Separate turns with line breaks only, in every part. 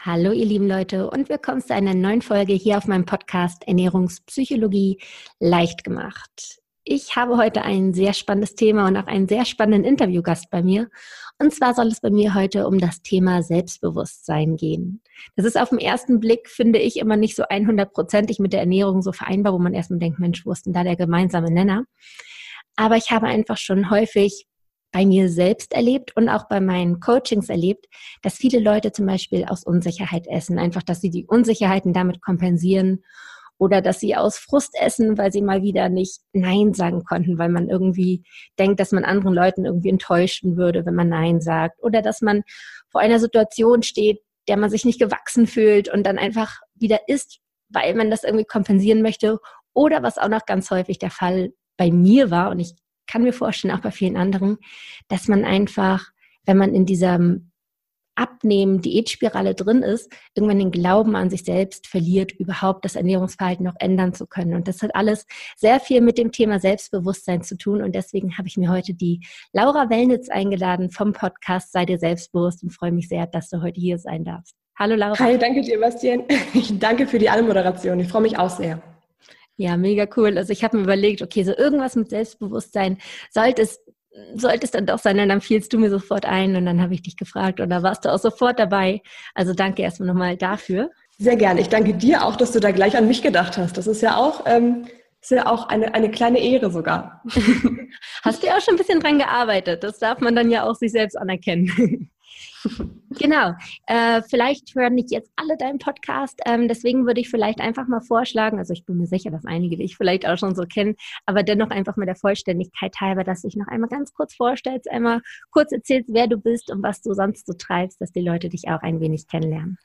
Hallo ihr lieben Leute und willkommen zu einer neuen Folge hier auf meinem Podcast Ernährungspsychologie leicht gemacht. Ich habe heute ein sehr spannendes Thema und auch einen sehr spannenden Interviewgast bei mir. Und zwar soll es bei mir heute um das Thema Selbstbewusstsein gehen. Das ist auf den ersten Blick, finde ich, immer nicht so 100%ig mit der Ernährung so vereinbar, wo man erstmal denkt, Mensch, wo ist denn da der gemeinsame Nenner? Aber ich habe einfach schon häufig bei mir selbst erlebt und auch bei meinen Coachings erlebt, dass viele Leute zum Beispiel aus Unsicherheit essen. Einfach, dass sie die Unsicherheiten damit kompensieren oder dass sie aus Frust essen, weil sie mal wieder nicht Nein sagen konnten, weil man irgendwie denkt, dass man anderen Leuten irgendwie enttäuschen würde, wenn man Nein sagt oder dass man vor einer Situation steht, der man sich nicht gewachsen fühlt und dann einfach wieder isst, weil man das irgendwie kompensieren möchte oder was auch noch ganz häufig der Fall bei mir war und ich kann mir vorstellen, auch bei vielen anderen, dass man einfach, wenn man in dieser Abnehmen, Diätspirale drin ist, irgendwann den Glauben an sich selbst verliert, überhaupt das Ernährungsverhalten noch ändern zu können. Und das hat alles sehr viel mit dem Thema Selbstbewusstsein zu tun. Und deswegen habe ich mir heute die Laura Wellnitz eingeladen vom Podcast Sei dir selbstbewusst und freue mich sehr, dass du heute hier sein darfst. Hallo Laura.
Hi, danke dir, Bastian. Ich danke für die Anmoderation. Ich freue mich auch sehr.
Ja, mega cool. Also ich habe mir überlegt, okay, so irgendwas mit Selbstbewusstsein sollte es sollte es dann doch sein, und dann fielst du mir sofort ein und dann habe ich dich gefragt und da warst du auch sofort dabei. Also danke erstmal nochmal dafür.
Sehr gerne. Ich danke dir auch, dass du da gleich an mich gedacht hast. Das ist ja auch, ähm, ist ja auch eine, eine kleine Ehre sogar.
hast du ja auch schon ein bisschen dran gearbeitet. Das darf man dann ja auch sich selbst anerkennen. genau. Äh, vielleicht hören nicht jetzt alle deinen Podcast. Ähm, deswegen würde ich vielleicht einfach mal vorschlagen, also ich bin mir sicher, dass einige dich vielleicht auch schon so kennen, aber dennoch einfach mal der Vollständigkeit halber, dass du dich noch einmal ganz kurz vorstellst, einmal kurz erzählst, wer du bist und was du sonst so treibst, dass die Leute dich auch ein wenig kennenlernen.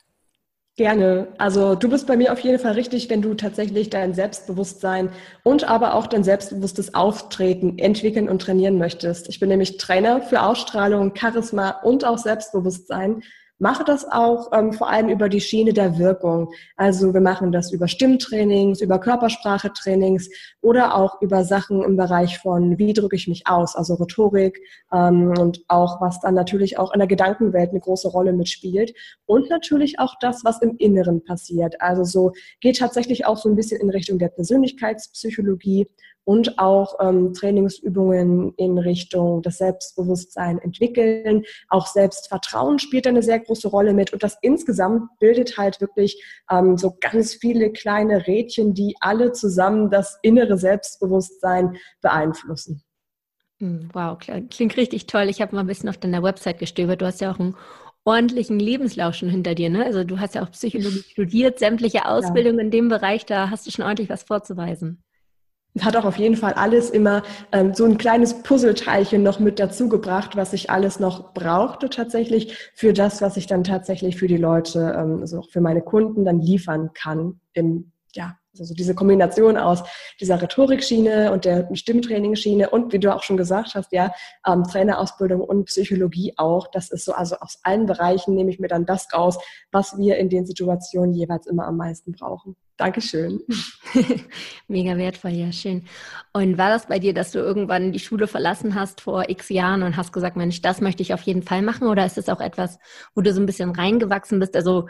Gerne. Also du bist bei mir auf jeden Fall richtig, wenn du tatsächlich dein Selbstbewusstsein und aber auch dein selbstbewusstes Auftreten entwickeln und trainieren möchtest. Ich bin nämlich Trainer für Ausstrahlung, Charisma und auch Selbstbewusstsein mache das auch ähm, vor allem über die Schiene der Wirkung. Also wir machen das über Stimmtrainings, über Körpersprachetrainings oder auch über Sachen im Bereich von, wie drücke ich mich aus, also Rhetorik ähm, und auch, was dann natürlich auch in der Gedankenwelt eine große Rolle mitspielt. Und natürlich auch das, was im Inneren passiert. Also so geht tatsächlich auch so ein bisschen in Richtung der Persönlichkeitspsychologie und auch ähm, Trainingsübungen in Richtung das Selbstbewusstsein entwickeln. Auch Selbstvertrauen spielt eine sehr große Rolle mit und das insgesamt bildet halt wirklich ähm, so ganz viele kleine Rädchen, die alle zusammen das innere Selbstbewusstsein beeinflussen.
Hm, wow, klingt richtig toll. Ich habe mal ein bisschen auf deiner Website gestöbert. Du hast ja auch einen ordentlichen Lebenslauf schon hinter dir. Ne? Also du hast ja auch Psychologie studiert, sämtliche Ausbildung ja. in dem Bereich, da hast du schon ordentlich was vorzuweisen
hat auch auf jeden Fall alles immer ähm, so ein kleines Puzzleteilchen noch mit dazu gebracht, was ich alles noch brauchte tatsächlich für das, was ich dann tatsächlich für die Leute, ähm, also auch für meine Kunden dann liefern kann im ja, also diese Kombination aus dieser Rhetorikschiene und der Stimmtrainingsschiene und wie du auch schon gesagt hast, ja, ähm, Trainerausbildung und Psychologie auch. Das ist so, also aus allen Bereichen nehme ich mir dann das raus, was wir in den Situationen jeweils immer am meisten brauchen. Dankeschön.
Mega wertvoll, ja, schön. Und war das bei dir, dass du irgendwann die Schule verlassen hast vor x Jahren und hast gesagt, Mensch, das möchte ich auf jeden Fall machen? Oder ist es auch etwas, wo du so ein bisschen reingewachsen bist? Also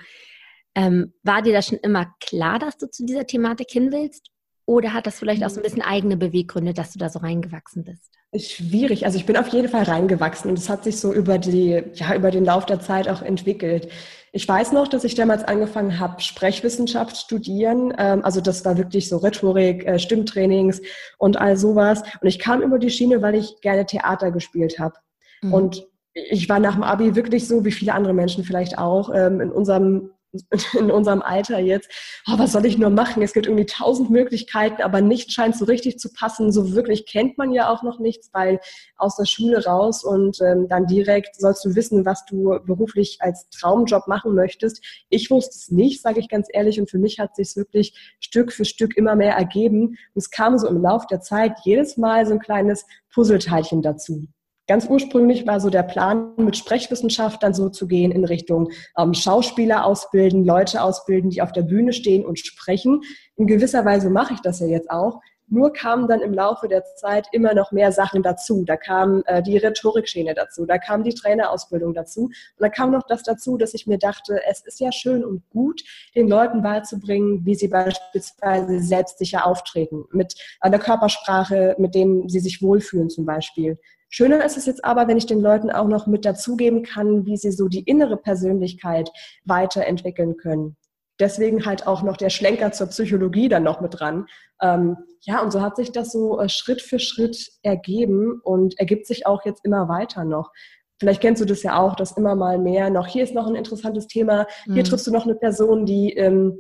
ähm, war dir das schon immer klar, dass du zu dieser Thematik hin willst? Oder hat das vielleicht auch so ein bisschen eigene Beweggründe, dass du da so reingewachsen bist?
Schwierig. Also ich bin auf jeden Fall reingewachsen und es hat sich so über die, ja, über den Lauf der Zeit auch entwickelt. Ich weiß noch, dass ich damals angefangen habe, Sprechwissenschaft studieren. Ähm, also das war wirklich so Rhetorik, äh, Stimmtrainings und all sowas. Und ich kam über die Schiene, weil ich gerne Theater gespielt habe. Mhm. Und ich war nach dem Abi wirklich so, wie viele andere Menschen vielleicht auch, ähm, in unserem in unserem Alter jetzt, oh, was soll ich nur machen? Es gibt irgendwie tausend Möglichkeiten, aber nichts scheint so richtig zu passen. So wirklich kennt man ja auch noch nichts, weil aus der Schule raus und ähm, dann direkt sollst du wissen, was du beruflich als Traumjob machen möchtest. Ich wusste es nicht, sage ich ganz ehrlich, und für mich hat sich wirklich Stück für Stück immer mehr ergeben. Und es kam so im Lauf der Zeit jedes Mal so ein kleines Puzzleteilchen dazu. Ganz ursprünglich war so der Plan, mit Sprechwissenschaft dann so zu gehen in Richtung ähm, Schauspieler ausbilden, Leute ausbilden, die auf der Bühne stehen und sprechen. In gewisser Weise mache ich das ja jetzt auch. Nur kamen dann im Laufe der Zeit immer noch mehr Sachen dazu. Da kam äh, die Rhetorikschiene dazu, da kam die Trainerausbildung dazu. Und da kam noch das dazu, dass ich mir dachte, es ist ja schön und gut, den Leuten beizubringen, wie sie beispielsweise selbstsicher auftreten, mit einer Körpersprache, mit dem sie sich wohlfühlen zum Beispiel. Schöner ist es jetzt aber, wenn ich den Leuten auch noch mit dazugeben kann, wie sie so die innere Persönlichkeit weiterentwickeln können deswegen halt auch noch der Schlenker zur Psychologie dann noch mit dran. Ähm, ja, und so hat sich das so äh, Schritt für Schritt ergeben und ergibt sich auch jetzt immer weiter noch. Vielleicht kennst du das ja auch, dass immer mal mehr noch, hier ist noch ein interessantes Thema, hier mhm. triffst du noch eine Person, die ähm,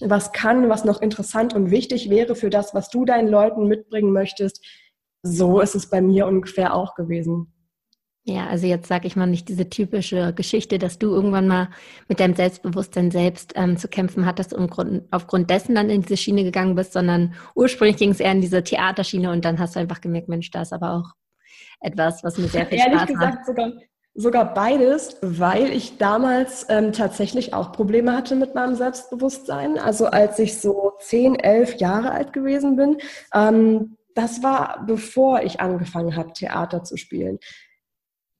was kann, was noch interessant und wichtig wäre für das, was du deinen Leuten mitbringen möchtest. So ist es bei mir ungefähr auch gewesen.
Ja, also jetzt sage ich mal nicht diese typische Geschichte, dass du irgendwann mal mit deinem Selbstbewusstsein selbst ähm, zu kämpfen hattest und Grund, aufgrund dessen dann in diese Schiene gegangen bist, sondern ursprünglich ging es eher in diese Theaterschiene und dann hast du einfach gemerkt, Mensch, da ist aber auch etwas, was mir sehr viel Ehrlich Spaß gesagt, macht.
Sogar, sogar beides, weil ich damals ähm, tatsächlich auch Probleme hatte mit meinem Selbstbewusstsein. Also als ich so zehn, elf Jahre alt gewesen bin, ähm, das war bevor ich angefangen habe, Theater zu spielen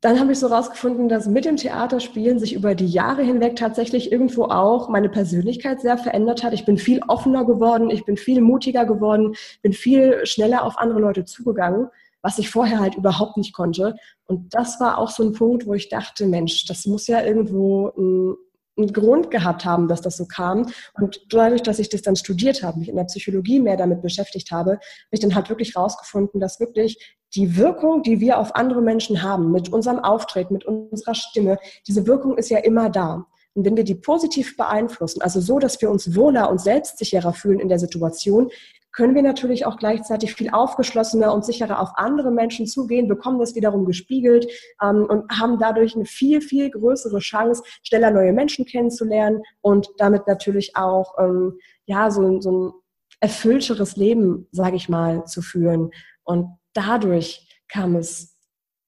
dann habe ich so rausgefunden, dass mit dem Theaterspielen sich über die Jahre hinweg tatsächlich irgendwo auch meine Persönlichkeit sehr verändert hat. Ich bin viel offener geworden, ich bin viel mutiger geworden, bin viel schneller auf andere Leute zugegangen, was ich vorher halt überhaupt nicht konnte. Und das war auch so ein Punkt, wo ich dachte, Mensch, das muss ja irgendwo ein einen Grund gehabt haben, dass das so kam. Und dadurch, dass ich das dann studiert habe, mich in der Psychologie mehr damit beschäftigt habe, habe ich dann halt wirklich rausgefunden, dass wirklich die Wirkung, die wir auf andere Menschen haben, mit unserem Auftreten, mit unserer Stimme, diese Wirkung ist ja immer da. Und wenn wir die positiv beeinflussen, also so, dass wir uns wohler und selbstsicherer fühlen in der Situation, können wir natürlich auch gleichzeitig viel aufgeschlossener und sicherer auf andere Menschen zugehen, bekommen das wiederum gespiegelt ähm, und haben dadurch eine viel, viel größere Chance, schneller neue Menschen kennenzulernen und damit natürlich auch ähm, ja, so, so ein erfüllteres Leben, sage ich mal, zu führen. Und dadurch kam es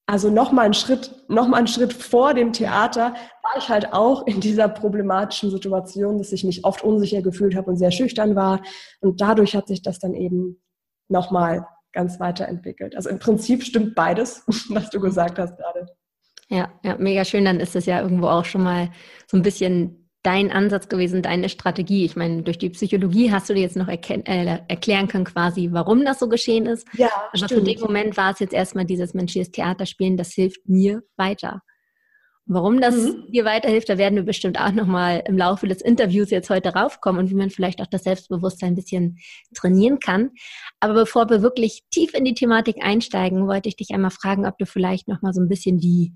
also noch mal einen Schritt, noch mal einen Schritt vor dem Theater war ich halt auch in dieser problematischen Situation, dass ich mich oft unsicher gefühlt habe und sehr schüchtern war. Und dadurch hat sich das dann eben noch mal ganz weiterentwickelt. Also im Prinzip stimmt beides, was du gesagt hast gerade.
Ja, ja, mega schön. Dann ist es ja irgendwo auch schon mal so ein bisschen dein Ansatz gewesen, deine Strategie? Ich meine, durch die Psychologie hast du dir jetzt noch äh, erklären können, quasi, warum das so geschehen ist. Ja, Aber stimmt. für den Moment war es jetzt erstmal dieses menschliches Theaterspielen, das hilft mir weiter. Warum das mhm. dir weiterhilft, da werden wir bestimmt auch nochmal im Laufe des Interviews jetzt heute raufkommen und wie man vielleicht auch das Selbstbewusstsein ein bisschen trainieren kann. Aber bevor wir wirklich tief in die Thematik einsteigen, wollte ich dich einmal fragen, ob du vielleicht nochmal so ein bisschen die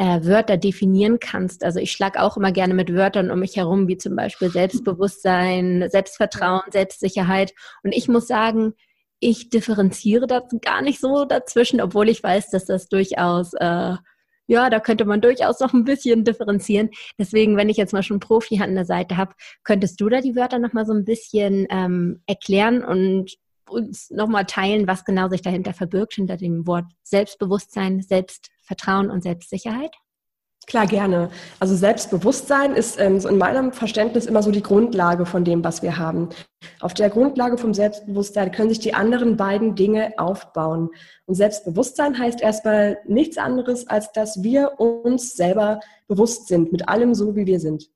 äh, Wörter definieren kannst. Also ich schlage auch immer gerne mit Wörtern um mich herum, wie zum Beispiel Selbstbewusstsein, Selbstvertrauen, Selbstsicherheit. Und ich muss sagen, ich differenziere da gar nicht so dazwischen, obwohl ich weiß, dass das durchaus, äh, ja, da könnte man durchaus noch ein bisschen differenzieren. Deswegen, wenn ich jetzt mal schon Profi an der Seite habe, könntest du da die Wörter noch mal so ein bisschen ähm, erklären und uns nochmal teilen, was genau sich dahinter verbirgt, hinter dem Wort Selbstbewusstsein, Selbstvertrauen und Selbstsicherheit?
Klar, gerne. Also Selbstbewusstsein ist ähm, so in meinem Verständnis immer so die Grundlage von dem, was wir haben. Auf der Grundlage vom Selbstbewusstsein können sich die anderen beiden Dinge aufbauen. Und Selbstbewusstsein heißt erstmal nichts anderes, als dass wir uns selber bewusst sind, mit allem so, wie wir sind.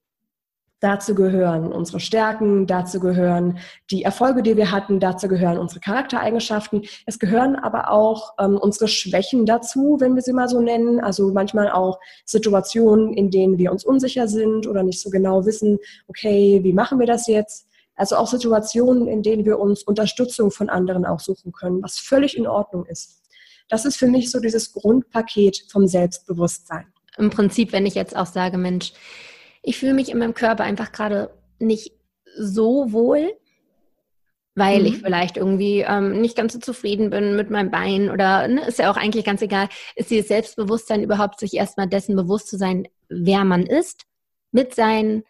Dazu gehören unsere Stärken, dazu gehören die Erfolge, die wir hatten, dazu gehören unsere Charaktereigenschaften. Es gehören aber auch ähm, unsere Schwächen dazu, wenn wir sie mal so nennen. Also manchmal auch Situationen, in denen wir uns unsicher sind oder nicht so genau wissen, okay, wie machen wir das jetzt? Also auch Situationen, in denen wir uns Unterstützung von anderen auch suchen können, was völlig in Ordnung ist. Das ist für mich so dieses Grundpaket vom Selbstbewusstsein.
Im Prinzip, wenn ich jetzt auch sage, Mensch, ich fühle mich in meinem Körper einfach gerade nicht so wohl, weil mhm. ich vielleicht irgendwie ähm, nicht ganz so zufrieden bin mit meinem Bein oder ne, ist ja auch eigentlich ganz egal, ist dieses Selbstbewusstsein überhaupt, sich erstmal dessen bewusst zu sein, wer man ist, mit seinen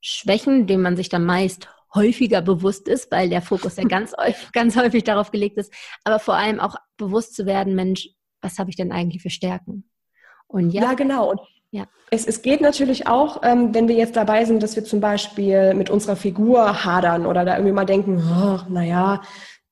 Schwächen, denen man sich dann meist häufiger bewusst ist, weil der Fokus ja ganz, ganz häufig darauf gelegt ist, aber vor allem auch bewusst zu werden, Mensch, was habe ich denn eigentlich für Stärken?
Und ja, ja genau. Und ja. Es, es geht natürlich auch, ähm, wenn wir jetzt dabei sind, dass wir zum Beispiel mit unserer Figur hadern oder da irgendwie mal denken, oh, naja,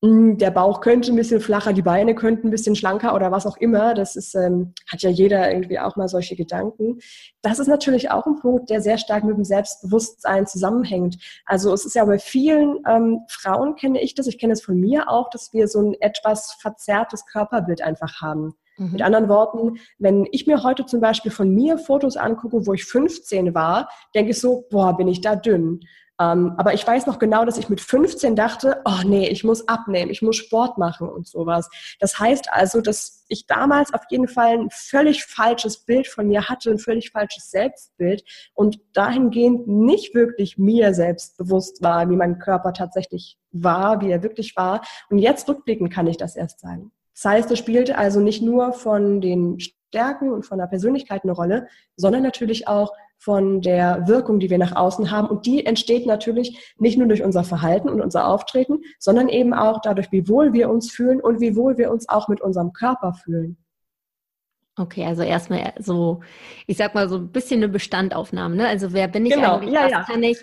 hm, der Bauch könnte ein bisschen flacher, die Beine könnten ein bisschen schlanker oder was auch immer. Das ist, ähm, hat ja jeder irgendwie auch mal solche Gedanken. Das ist natürlich auch ein Punkt, der sehr stark mit dem Selbstbewusstsein zusammenhängt. Also es ist ja bei vielen ähm, Frauen kenne ich das, ich kenne es von mir auch, dass wir so ein etwas verzerrtes Körperbild einfach haben. Mhm. Mit anderen Worten, wenn ich mir heute zum Beispiel von mir Fotos angucke, wo ich 15 war, denke ich so, boah, bin ich da dünn. Ähm, aber ich weiß noch genau, dass ich mit 15 dachte, oh nee, ich muss abnehmen, ich muss Sport machen und sowas. Das heißt also, dass ich damals auf jeden Fall ein völlig falsches Bild von mir hatte, ein völlig falsches Selbstbild und dahingehend nicht wirklich mir selbst bewusst war, wie mein Körper tatsächlich war, wie er wirklich war. Und jetzt rückblickend kann ich das erst sagen. Das heißt, es spielte also nicht nur von den Stärken und von der Persönlichkeit eine Rolle, sondern natürlich auch von der Wirkung, die wir nach außen haben. Und die entsteht natürlich nicht nur durch unser Verhalten und unser Auftreten, sondern eben auch dadurch, wie wohl wir uns fühlen und wie wohl wir uns auch mit unserem Körper fühlen.
Okay, also erstmal so, ich sag mal so ein bisschen eine Bestandaufnahme. Ne? Also wer bin ich genau. eigentlich,
ja,
was
ja.
kann ich,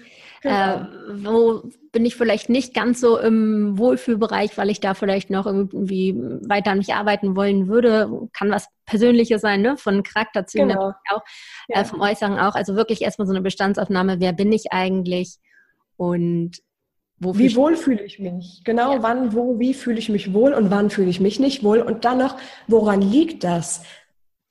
genau. äh, wo bin ich vielleicht nicht ganz so im Wohlfühlbereich, weil ich da vielleicht noch irgendwie weiter an mich arbeiten wollen würde. Kann was Persönliches sein, ne? von Charakterzügen
genau.
auch, äh, ja. äh, vom Äußeren auch. Also wirklich erstmal so eine Bestandsaufnahme, wer bin ich eigentlich und
wo wie wohl fühle ich mich? Genau, ja. wann, wo, wie fühle ich mich wohl und wann fühle ich mich nicht wohl? Und dann noch, woran liegt das?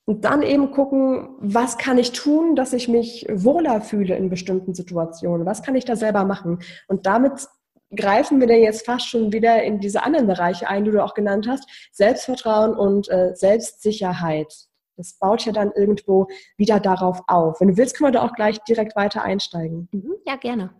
Und dann eben gucken, was kann ich tun, dass ich mich wohler fühle in bestimmten Situationen? Was kann ich da selber machen? Und damit greifen wir dann jetzt fast schon wieder in diese anderen Bereiche ein, die du auch genannt hast. Selbstvertrauen und äh, Selbstsicherheit. Das baut ja dann irgendwo wieder darauf auf. Wenn du willst, können wir da auch gleich direkt weiter einsteigen.
Mhm, ja, gerne.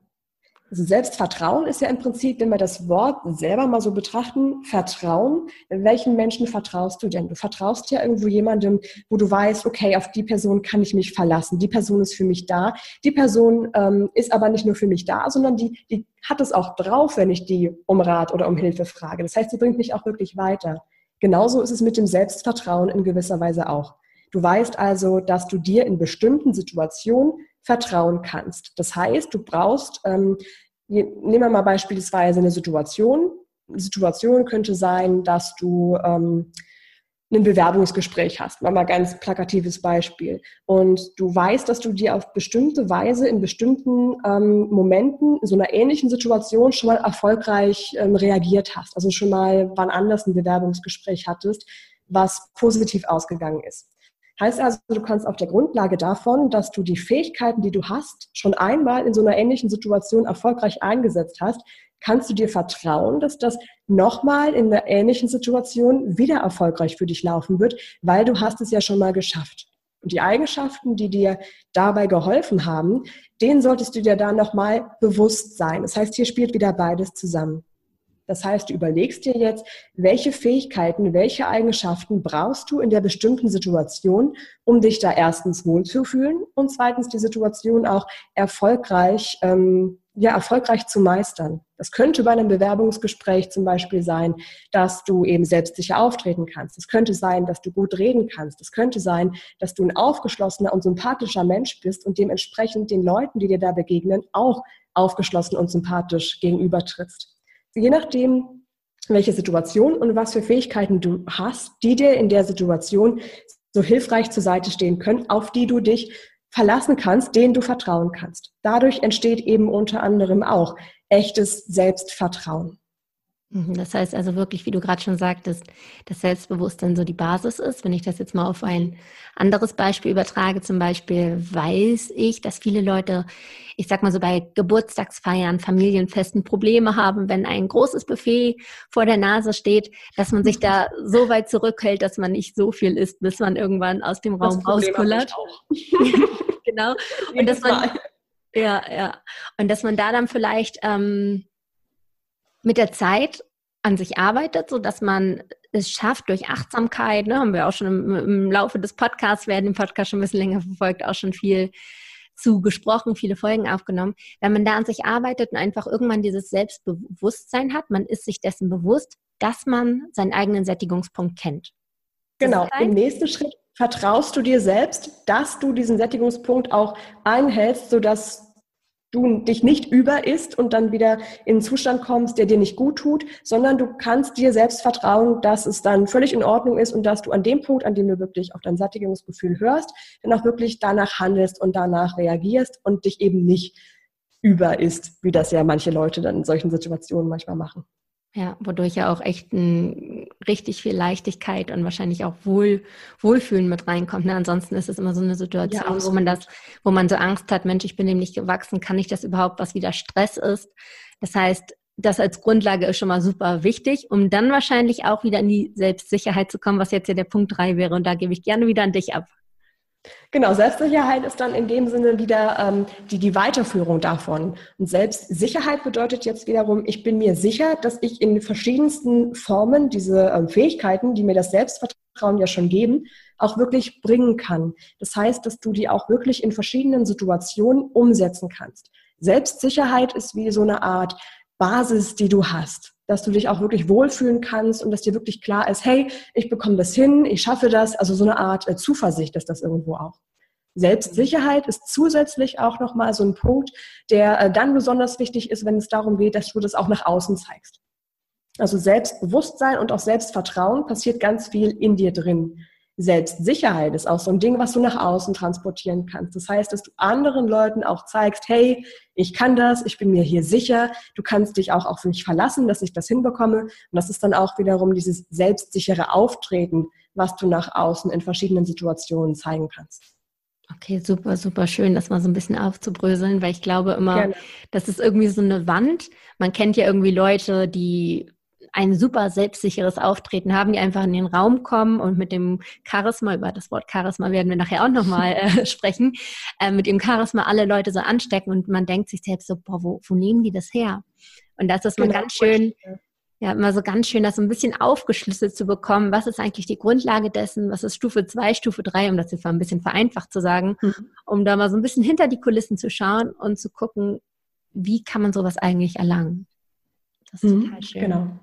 Also Selbstvertrauen ist ja im Prinzip, wenn wir das Wort selber mal so betrachten, Vertrauen. Welchen Menschen vertraust du denn? Du vertraust ja irgendwo jemandem, wo du weißt, okay, auf die Person kann ich mich verlassen. Die Person ist für mich da. Die Person ähm, ist aber nicht nur für mich da, sondern die, die hat es auch drauf, wenn ich die um Rat oder um Hilfe frage. Das heißt, sie bringt mich auch wirklich weiter. Genauso ist es mit dem Selbstvertrauen in gewisser Weise auch. Du weißt also, dass du dir in bestimmten Situationen vertrauen kannst. Das heißt, du brauchst, ähm, nehmen wir mal beispielsweise eine Situation. Eine Situation könnte sein, dass du ähm, ein Bewerbungsgespräch hast. Mal mal ganz plakatives Beispiel. Und du weißt, dass du dir auf bestimmte Weise in bestimmten ähm, Momenten in so einer ähnlichen Situation schon mal erfolgreich ähm, reagiert hast. Also schon mal wann anders ein Bewerbungsgespräch hattest, was positiv ausgegangen ist. Heißt also, du kannst auf der Grundlage davon, dass du die Fähigkeiten, die du hast, schon einmal in so einer ähnlichen Situation erfolgreich eingesetzt hast, kannst du dir vertrauen, dass das nochmal in einer ähnlichen Situation wieder erfolgreich für dich laufen wird, weil du hast es ja schon mal geschafft. Und die Eigenschaften, die dir dabei geholfen haben, denen solltest du dir da nochmal bewusst sein. Das heißt, hier spielt wieder beides zusammen. Das heißt, du überlegst dir jetzt, welche Fähigkeiten, welche Eigenschaften brauchst du in der bestimmten Situation, um dich da erstens wohlzufühlen und zweitens die Situation auch erfolgreich, ähm, ja, erfolgreich zu meistern. Das könnte bei einem Bewerbungsgespräch zum Beispiel sein, dass du eben selbstsicher auftreten kannst. Es könnte sein, dass du gut reden kannst. Es könnte sein, dass du ein aufgeschlossener und sympathischer Mensch bist und dementsprechend den Leuten, die dir da begegnen, auch aufgeschlossen und sympathisch gegenübertrittst je nachdem, welche Situation und was für Fähigkeiten du hast, die dir in der Situation so hilfreich zur Seite stehen können, auf die du dich verlassen kannst, denen du vertrauen kannst. Dadurch entsteht eben unter anderem auch echtes Selbstvertrauen.
Mhm, das heißt also wirklich, wie du gerade schon sagtest, dass Selbstbewusstsein so die Basis ist. Wenn ich das jetzt mal auf ein anderes Beispiel übertrage, zum Beispiel weiß ich, dass viele Leute, ich sag mal so bei Geburtstagsfeiern, Familienfesten Probleme haben, wenn ein großes Buffet vor der Nase steht, dass man sich da so weit zurückhält, dass man nicht so viel isst, bis man irgendwann aus dem Raum rauskullert. genau. Und dass man, ja, ja. Und dass man da dann vielleicht, ähm, mit der Zeit an sich arbeitet, so dass man es schafft durch Achtsamkeit, ne, haben wir auch schon im, im Laufe des Podcasts, wer den Podcast schon ein bisschen länger verfolgt, auch schon viel zu gesprochen, viele Folgen aufgenommen. Wenn man da an sich arbeitet und einfach irgendwann dieses Selbstbewusstsein hat, man ist sich dessen bewusst, dass man seinen eigenen Sättigungspunkt kennt.
Genau. Im nächsten Schritt vertraust du dir selbst, dass du diesen Sättigungspunkt auch einhältst, sodass du dich nicht über isst und dann wieder in einen Zustand kommst, der dir nicht gut tut, sondern du kannst dir selbst vertrauen, dass es dann völlig in Ordnung ist und dass du an dem Punkt, an dem du wirklich auf dein Sättigungsgefühl hörst, dann auch wirklich danach handelst und danach reagierst und dich eben nicht über isst, wie das ja manche Leute dann in solchen Situationen manchmal machen.
Ja, wodurch ja auch echt ein, richtig viel Leichtigkeit und wahrscheinlich auch Wohl, Wohlfühlen mit reinkommt. Ne? Ansonsten ist es immer so eine Situation, ja, wo man das, wo man so Angst hat, Mensch, ich bin dem nicht gewachsen, kann ich das überhaupt, was wieder Stress ist? Das heißt, das als Grundlage ist schon mal super wichtig, um dann wahrscheinlich auch wieder in die Selbstsicherheit zu kommen, was jetzt ja der Punkt drei wäre. Und da gebe ich gerne wieder an dich ab.
Genau, Selbstsicherheit ist dann in dem Sinne wieder ähm, die, die Weiterführung davon. Und Selbstsicherheit bedeutet jetzt wiederum, ich bin mir sicher, dass ich in verschiedensten Formen diese ähm, Fähigkeiten, die mir das Selbstvertrauen ja schon geben, auch wirklich bringen kann. Das heißt, dass du die auch wirklich in verschiedenen Situationen umsetzen kannst. Selbstsicherheit ist wie so eine Art Basis, die du hast dass du dich auch wirklich wohlfühlen kannst und dass dir wirklich klar ist, hey, ich bekomme das hin, ich schaffe das. Also so eine Art äh, Zuversicht ist das irgendwo auch. Selbstsicherheit ist zusätzlich auch nochmal so ein Punkt, der äh, dann besonders wichtig ist, wenn es darum geht, dass du das auch nach außen zeigst. Also Selbstbewusstsein und auch Selbstvertrauen passiert ganz viel in dir drin. Selbstsicherheit ist auch so ein Ding, was du nach außen transportieren kannst. Das heißt, dass du anderen Leuten auch zeigst, hey, ich kann das, ich bin mir hier sicher, du kannst dich auch auf mich verlassen, dass ich das hinbekomme. Und das ist dann auch wiederum dieses selbstsichere Auftreten, was du nach außen in verschiedenen Situationen zeigen kannst.
Okay, super, super schön, das mal so ein bisschen aufzubröseln, weil ich glaube immer, Gerne. das ist irgendwie so eine Wand. Man kennt ja irgendwie Leute, die ein super selbstsicheres Auftreten haben, die einfach in den Raum kommen und mit dem Charisma, über das Wort Charisma werden wir nachher auch nochmal äh, sprechen, äh, mit dem Charisma alle Leute so anstecken und man denkt sich selbst so, boah, wo, wo nehmen die das her? Und das ist mal genau. ganz schön, ja, immer so ganz schön, das so ein bisschen aufgeschlüsselt zu bekommen. Was ist eigentlich die Grundlage dessen? Was ist Stufe 2, Stufe 3, um das jetzt mal ein bisschen vereinfacht zu sagen, mhm. um da mal so ein bisschen hinter die Kulissen zu schauen und zu gucken, wie kann man sowas eigentlich erlangen?
Das ist mhm, total schön. Genau.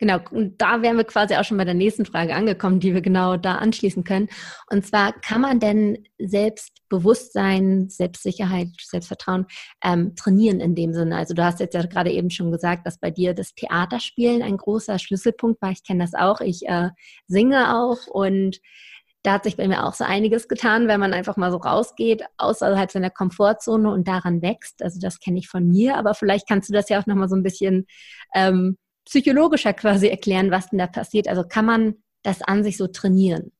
Genau, und da wären wir quasi auch schon bei der nächsten Frage angekommen, die wir genau da anschließen können. Und zwar, kann man denn Selbstbewusstsein, Selbstsicherheit, Selbstvertrauen ähm, trainieren in dem Sinne? Also du hast jetzt ja gerade eben schon gesagt, dass bei dir das Theaterspielen ein großer Schlüsselpunkt war. Ich kenne das auch. Ich äh, singe auch und da hat sich bei mir auch so einiges getan, wenn man einfach mal so rausgeht, außerhalb seiner Komfortzone und daran wächst. Also das kenne ich von mir, aber vielleicht kannst du das ja auch nochmal so ein bisschen ähm, psychologischer quasi erklären, was denn da passiert. Also kann man das an sich so trainieren?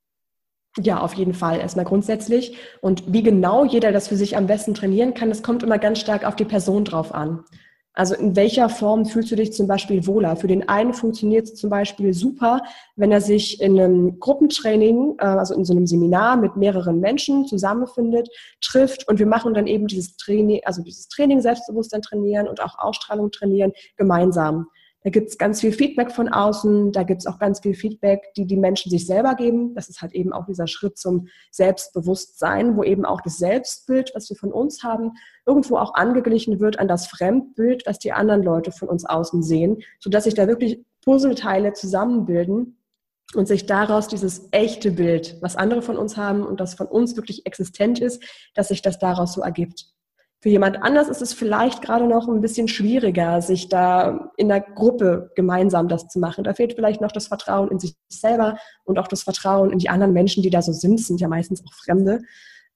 Ja, auf jeden Fall. Erstmal grundsätzlich. Und wie genau jeder das für sich am besten trainieren kann, das kommt immer ganz stark auf die Person drauf an. Also in welcher Form fühlst du dich zum Beispiel wohler? Für den einen funktioniert es zum Beispiel super, wenn er sich in einem Gruppentraining, äh, also in so einem Seminar mit mehreren Menschen zusammenfindet, trifft und wir machen dann eben dieses Training, also dieses Training Selbstbewusstsein trainieren und auch Ausstrahlung trainieren gemeinsam. Da gibt es ganz viel Feedback von außen, da gibt es auch ganz viel Feedback, die die Menschen sich selber geben. Das ist halt eben auch dieser Schritt zum Selbstbewusstsein, wo eben auch das Selbstbild, was wir von uns haben, irgendwo auch angeglichen wird an das Fremdbild, was die anderen Leute von uns außen sehen, sodass sich da wirklich Puzzleteile zusammenbilden und sich daraus dieses echte Bild, was andere von uns haben und das von uns wirklich existent ist, dass sich das daraus so ergibt. Für jemand anders ist es vielleicht gerade noch ein bisschen schwieriger, sich da in der Gruppe gemeinsam das zu machen. Da fehlt vielleicht noch das Vertrauen in sich selber und auch das Vertrauen in die anderen Menschen, die da so sind, sind ja meistens auch Fremde.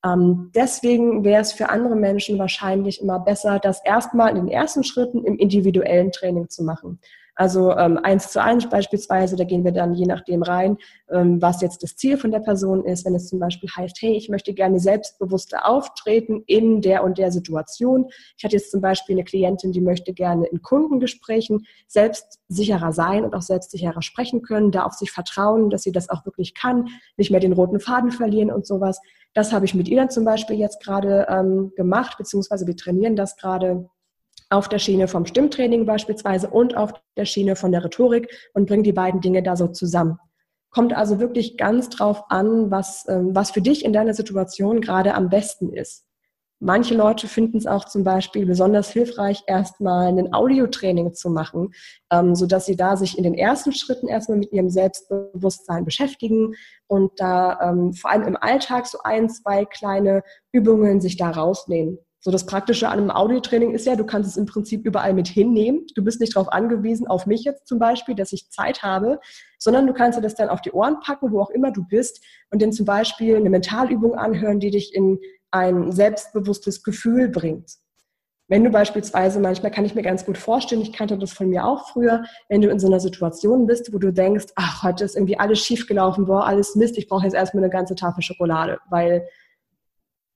Ähm, deswegen wäre es für andere Menschen wahrscheinlich immer besser, das erstmal in den ersten Schritten im individuellen Training zu machen. Also ähm, eins zu eins beispielsweise, da gehen wir dann je nachdem rein, ähm, was jetzt das Ziel von der Person ist. Wenn es zum Beispiel heißt, hey, ich möchte gerne selbstbewusster auftreten in der und der Situation. Ich hatte jetzt zum Beispiel eine Klientin, die möchte gerne in Kundengesprächen selbstsicherer sein und auch selbstsicherer sprechen können, da auf sich vertrauen, dass sie das auch wirklich kann, nicht mehr den roten Faden verlieren und sowas. Das habe ich mit ihr dann zum Beispiel jetzt gerade ähm, gemacht, beziehungsweise wir trainieren das gerade auf der Schiene vom Stimmtraining beispielsweise und auf der Schiene von der Rhetorik und bringe die beiden Dinge da so zusammen. Kommt also wirklich ganz drauf an, was, ähm, was für dich in deiner Situation gerade am besten ist. Manche Leute finden es auch zum Beispiel besonders hilfreich, erstmal ein Audiotraining zu machen, ähm, sodass sie da sich in den ersten Schritten erstmal mit ihrem Selbstbewusstsein beschäftigen und da ähm, vor allem im Alltag so ein, zwei kleine Übungen sich da rausnehmen So das Praktische an einem Audiotraining ist ja, du kannst es im Prinzip überall mit hinnehmen. Du bist nicht darauf angewiesen, auf mich jetzt zum Beispiel, dass ich Zeit habe, sondern du kannst dir das dann auf die Ohren packen, wo auch immer du bist und dann zum Beispiel eine Mentalübung anhören, die dich in ein selbstbewusstes Gefühl bringt. Wenn du beispielsweise, manchmal kann ich mir ganz gut vorstellen, ich kannte das von mir auch früher, wenn du in so einer Situation bist, wo du denkst, ach, heute ist irgendwie alles schiefgelaufen, boah, alles Mist, ich brauche jetzt erstmal eine ganze Tafel Schokolade, weil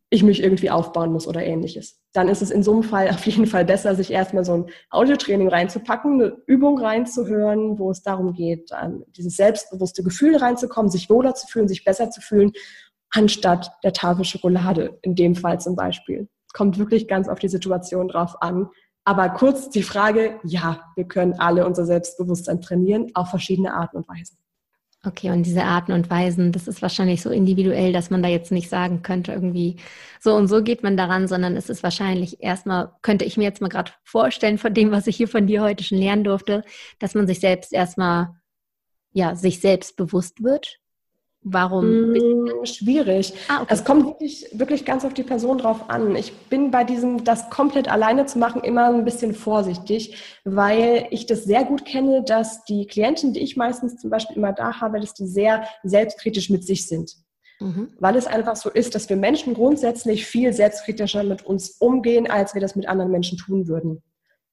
ich mich irgendwie aufbauen muss oder ähnliches. Dann ist es in so einem Fall auf jeden Fall besser, sich erstmal so ein Audiotraining reinzupacken, eine Übung reinzuhören, wo es darum geht, dieses selbstbewusste Gefühl reinzukommen, sich wohler zu fühlen, sich besser zu fühlen, anstatt der Tafel Schokolade, in dem Fall zum Beispiel. Kommt wirklich ganz auf die Situation drauf an. Aber kurz die Frage, ja, wir können alle unser Selbstbewusstsein trainieren, auf verschiedene Arten und Weisen.
Okay, und diese Arten und Weisen, das ist wahrscheinlich so individuell, dass man da jetzt nicht sagen könnte, irgendwie so und so geht man daran, sondern es ist wahrscheinlich erstmal, könnte ich mir jetzt mal gerade vorstellen, von dem, was ich hier von dir heute schon lernen durfte, dass man sich selbst erstmal, ja, sich selbst bewusst wird, Warum?
Hm, schwierig. Ah, okay. Es kommt wirklich, wirklich ganz auf die Person drauf an. Ich bin bei diesem, das komplett alleine zu machen, immer ein bisschen vorsichtig, weil ich das sehr gut kenne, dass die Klienten, die ich meistens zum Beispiel immer da habe, dass die sehr selbstkritisch mit sich sind. Mhm. Weil es einfach so ist, dass wir Menschen grundsätzlich viel selbstkritischer mit uns umgehen, als wir das mit anderen Menschen tun würden.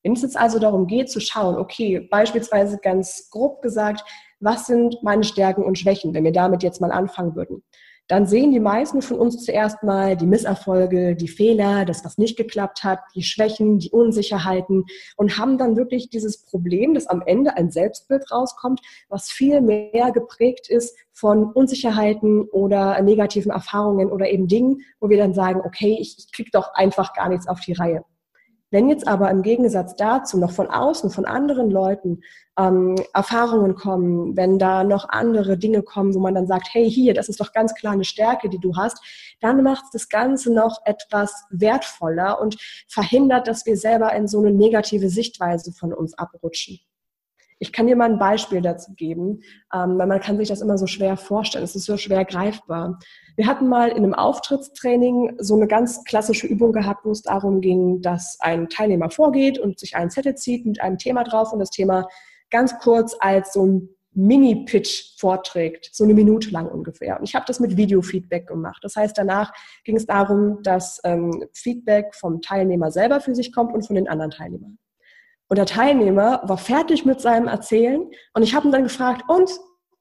Wenn es jetzt also darum geht zu schauen, okay, beispielsweise ganz grob gesagt, was sind meine Stärken und Schwächen, wenn wir damit jetzt mal anfangen würden. Dann sehen die meisten von uns zuerst mal die Misserfolge, die Fehler, das, was nicht geklappt hat, die Schwächen, die Unsicherheiten und haben dann wirklich dieses Problem, dass am Ende ein Selbstbild rauskommt, was viel mehr geprägt ist von Unsicherheiten oder negativen Erfahrungen oder eben Dingen, wo wir dann sagen, okay, ich, ich krieg doch einfach gar nichts auf die Reihe. Wenn jetzt aber im Gegensatz dazu noch von außen, von anderen Leuten ähm, Erfahrungen kommen, wenn da noch andere Dinge kommen, wo man dann sagt, hey, hier, das ist doch ganz klar eine Stärke, die du hast, dann macht das Ganze noch etwas wertvoller und verhindert, dass wir selber in so eine negative Sichtweise von uns abrutschen. Ich kann dir mal ein Beispiel dazu geben, ähm, weil man kann sich das immer so schwer vorstellen. Es ist so schwer greifbar. Wir hatten mal in einem Auftrittstraining so eine ganz klassische Übung gehabt, wo es darum ging, dass ein Teilnehmer vorgeht und sich einen Zettel zieht mit einem Thema drauf und das Thema ganz kurz als so ein Mini-Pitch vorträgt, so eine Minute lang ungefähr. Und ich habe das mit Video-Feedback gemacht. Das heißt, danach ging es darum, dass ähm, Feedback vom Teilnehmer selber für sich kommt und von den anderen Teilnehmern. Und der Teilnehmer war fertig mit seinem Erzählen und ich habe ihn dann gefragt, und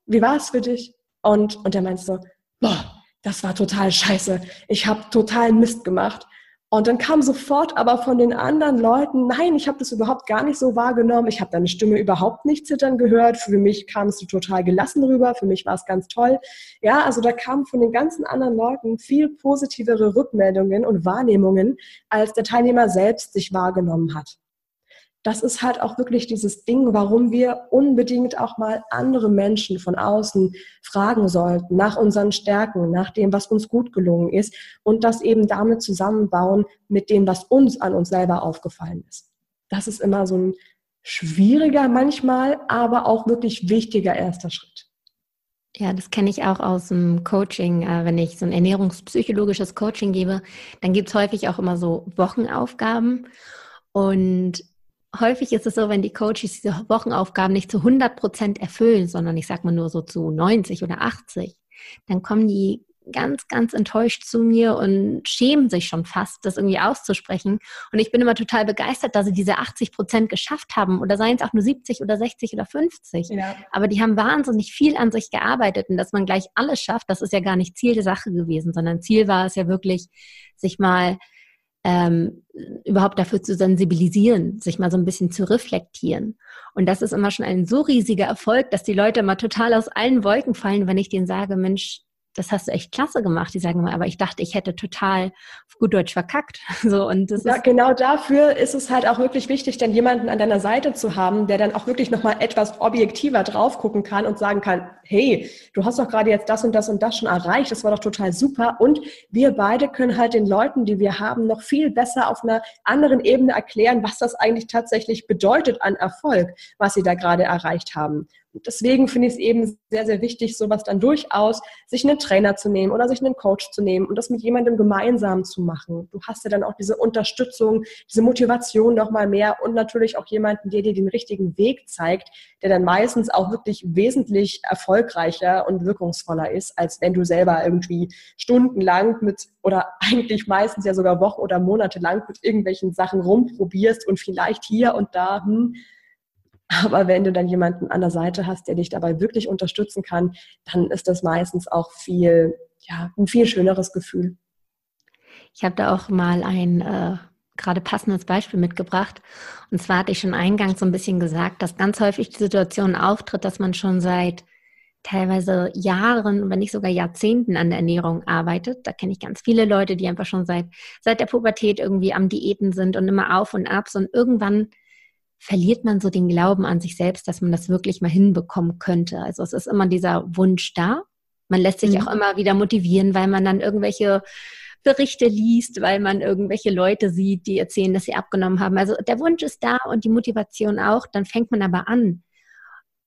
wie war es für dich? Und, und der meinte so, boah, das war total scheiße. Ich habe total Mist gemacht. Und dann kam sofort aber von den anderen Leuten, nein, ich habe das überhaupt gar nicht so wahrgenommen. Ich habe deine Stimme überhaupt nicht zittern gehört. Für mich kamst du total gelassen rüber. Für mich war es ganz toll. Ja, also da kamen von den ganzen anderen Leuten viel positivere Rückmeldungen und Wahrnehmungen, als der Teilnehmer selbst sich wahrgenommen hat das ist halt auch wirklich dieses Ding, warum wir unbedingt auch mal andere Menschen von außen fragen sollten nach unseren Stärken, nach dem, was uns gut gelungen ist und das eben damit zusammenbauen mit dem, was uns an uns selber aufgefallen ist. Das ist immer so ein schwieriger manchmal, aber auch wirklich wichtiger erster Schritt.
Ja, das kenne ich auch aus dem Coaching. Äh, wenn ich so ein ernährungspsychologisches Coaching gebe, dann gibt es häufig auch immer so Wochenaufgaben. Und häufig ist es so, wenn die Coaches diese Wochenaufgaben nicht zu 100 Prozent erfüllen, sondern ich sag mal nur so zu 90 oder 80, dann kommen die ganz, ganz enttäuscht zu mir und schämen sich schon fast, das irgendwie auszusprechen. Und ich bin immer total begeistert, dass sie diese 80 Prozent geschafft haben oder seien es auch nur 70 oder 60 oder 50. Ja. Aber die haben wahnsinnig viel an sich gearbeitet und dass man gleich alles schafft, das ist ja gar nicht Ziel der Sache gewesen, sondern Ziel war es ja wirklich, sich mal ähm, überhaupt dafür zu sensibilisieren, sich mal so ein bisschen zu reflektieren. Und das ist immer schon ein so riesiger Erfolg, dass die Leute mal total aus allen Wolken fallen, wenn ich denen sage, Mensch, das hast du echt klasse gemacht. Die sagen immer, aber ich dachte, ich hätte total gut Deutsch verkackt. So, und das
ja, genau dafür ist es halt auch wirklich wichtig, dann jemanden an deiner Seite zu haben, der dann auch wirklich nochmal etwas objektiver drauf gucken kann und sagen kann, hey, du hast doch gerade jetzt das und das und das schon erreicht, das war doch total super. Und wir beide können halt den Leuten, die wir haben, noch viel besser auf einer anderen Ebene erklären, was das eigentlich tatsächlich bedeutet an Erfolg, was sie da gerade erreicht haben. Deswegen finde ich es eben sehr, sehr wichtig, sowas dann durchaus, sich einen Trainer zu nehmen oder sich einen Coach zu nehmen und das mit jemandem gemeinsam zu machen. Du hast ja dann auch diese Unterstützung, diese Motivation nochmal mehr und natürlich auch jemanden, der dir den richtigen Weg zeigt, der dann meistens auch wirklich wesentlich erfolgreicher und wirkungsvoller ist, als wenn du selber irgendwie stundenlang mit oder eigentlich meistens ja sogar Wochen oder Monate lang mit irgendwelchen Sachen rumprobierst und vielleicht hier und da, hm, aber wenn du dann jemanden an der Seite hast, der dich dabei wirklich unterstützen kann, dann ist das meistens auch viel, ja, ein viel schöneres Gefühl.
Ich habe da auch mal ein äh, gerade passendes Beispiel mitgebracht. Und zwar hatte ich schon eingangs so ein bisschen gesagt, dass ganz häufig die Situation auftritt, dass man schon seit teilweise Jahren, wenn nicht sogar Jahrzehnten an der Ernährung arbeitet. Da kenne ich ganz viele Leute, die einfach schon seit, seit der Pubertät irgendwie am Diäten sind und immer auf und ab. Und irgendwann verliert man so den Glauben an sich selbst, dass man das wirklich mal hinbekommen könnte. Also es ist immer dieser Wunsch da. Man lässt sich mhm. auch immer wieder motivieren, weil man dann irgendwelche Berichte liest, weil man irgendwelche Leute sieht, die erzählen, dass sie abgenommen haben. Also der Wunsch ist da und die Motivation auch. Dann fängt man aber an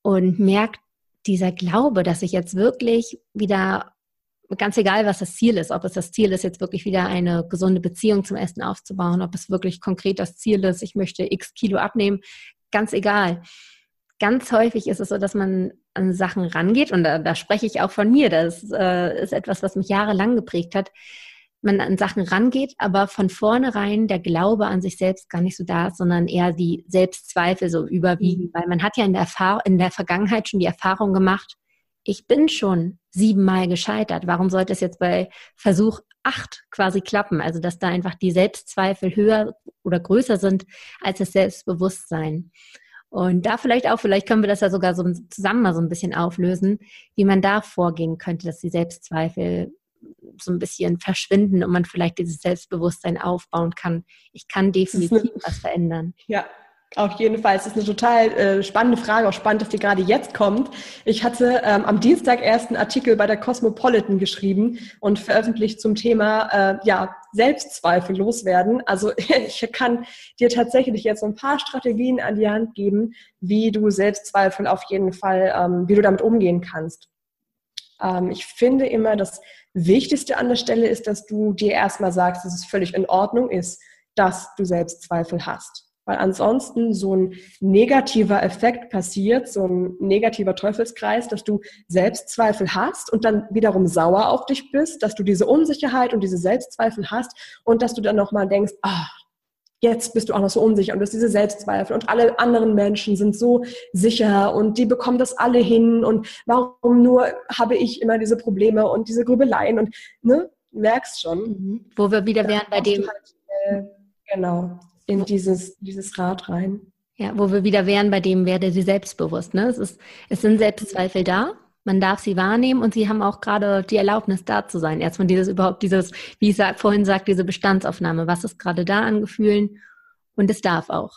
und merkt, dieser Glaube, dass ich jetzt wirklich wieder ganz egal, was das Ziel ist, ob es das Ziel ist, jetzt wirklich wieder eine gesunde Beziehung zum Essen aufzubauen, ob es wirklich konkret das Ziel ist, ich möchte x Kilo abnehmen, ganz egal. Ganz häufig ist es so, dass man an Sachen rangeht, und da, da spreche ich auch von mir, das äh, ist etwas, was mich jahrelang geprägt hat, man an Sachen rangeht, aber von vornherein der Glaube an sich selbst gar nicht so da ist, sondern eher die Selbstzweifel so überwiegen, mhm. weil man hat ja in der, Erfahrung, in der Vergangenheit schon die Erfahrung gemacht, ich bin schon siebenmal gescheitert. Warum sollte es jetzt bei Versuch acht quasi klappen? Also, dass da einfach die Selbstzweifel höher oder größer sind als das Selbstbewusstsein. Und da vielleicht auch, vielleicht können wir das ja sogar so zusammen mal so ein bisschen auflösen, wie man da vorgehen könnte, dass die Selbstzweifel so ein bisschen verschwinden und man vielleicht dieses Selbstbewusstsein aufbauen kann. Ich kann definitiv was verändern.
Ja, auf jeden Fall. Es ist eine total äh, spannende Frage, auch spannend, dass die gerade jetzt kommt. Ich hatte ähm, am Dienstag erst einen Artikel bei der Cosmopolitan geschrieben und veröffentlicht zum Thema äh, ja, Selbstzweifel loswerden. Also ich kann dir tatsächlich jetzt ein paar Strategien an die Hand geben, wie du Selbstzweifel auf jeden Fall, ähm, wie du damit umgehen kannst. Ähm, ich finde immer, das Wichtigste an der Stelle ist, dass du dir erstmal sagst, dass es völlig in Ordnung ist, dass du Selbstzweifel hast weil ansonsten so ein negativer Effekt passiert, so ein negativer Teufelskreis, dass du Selbstzweifel hast und dann wiederum sauer auf dich bist, dass du diese Unsicherheit und diese Selbstzweifel hast und dass du dann nochmal denkst, ah, jetzt bist du auch noch so unsicher und du hast diese Selbstzweifel und alle anderen Menschen sind so sicher und die bekommen das alle hin und warum nur habe ich immer diese Probleme und diese Grübeleien und ne, merkst schon. Mhm.
Wo wir wieder wären bei dem.
Halt, äh, genau in dieses, dieses Rad rein.
Ja, wo wir wieder wären, bei dem werde sie selbstbewusst. Ne? Es, ist, es sind Selbstzweifel da, man darf sie wahrnehmen und sie haben auch gerade die Erlaubnis da zu sein. Erstmal dieses überhaupt dieses, wie ich vorhin sagte, diese Bestandsaufnahme. Was ist gerade da an Gefühlen? Und es darf auch.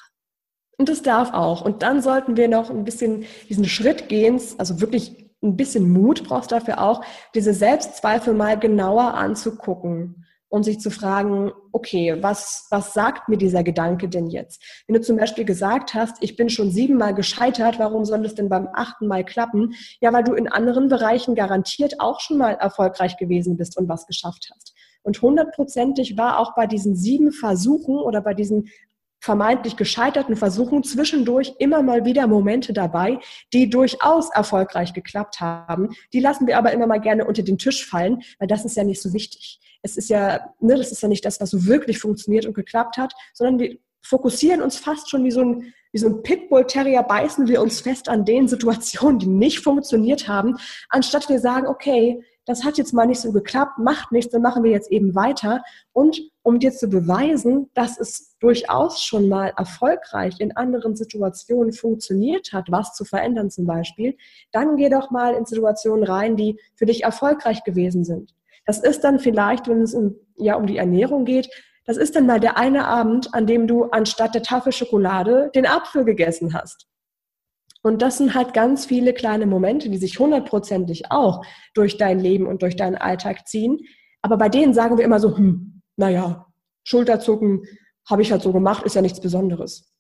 Und es darf auch. Und dann sollten wir noch ein bisschen diesen Schritt gehen, also wirklich ein bisschen Mut brauchst dafür auch, diese Selbstzweifel mal genauer anzugucken und sich zu fragen, okay, was, was sagt mir dieser Gedanke denn jetzt? Wenn du zum Beispiel gesagt hast, ich bin schon siebenmal gescheitert, warum soll es denn beim achten Mal klappen? Ja, weil du in anderen Bereichen garantiert auch schon mal erfolgreich gewesen bist und was geschafft hast. Und hundertprozentig war auch bei diesen sieben Versuchen oder bei diesen vermeintlich gescheiterten Versuchen zwischendurch immer mal wieder Momente dabei, die durchaus erfolgreich geklappt haben. Die lassen wir aber immer mal gerne unter den Tisch fallen, weil das ist ja nicht so wichtig es ist ja, ne, das ist ja nicht das, was so wirklich funktioniert und geklappt hat, sondern wir fokussieren uns fast schon wie so ein, wie so ein Pitbull-Terrier, beißen wir uns fest an den Situationen, die nicht funktioniert haben, anstatt wir sagen, okay, das hat jetzt mal nicht so geklappt, macht nichts, dann machen wir jetzt eben weiter. Und um dir zu beweisen, dass es durchaus schon mal erfolgreich in anderen Situationen funktioniert hat, was zu verändern zum Beispiel, dann geh doch mal in Situationen rein, die für dich erfolgreich gewesen sind. Das ist dann vielleicht, wenn es in, ja um die Ernährung geht, das ist dann mal der eine Abend, an dem du anstatt der Tafel Schokolade den Apfel gegessen hast. Und das sind halt ganz viele kleine Momente, die sich hundertprozentig auch durch dein Leben und durch deinen Alltag ziehen. Aber bei denen sagen wir immer so, hm, naja, Schulterzucken habe ich halt so gemacht, ist ja nichts Besonderes.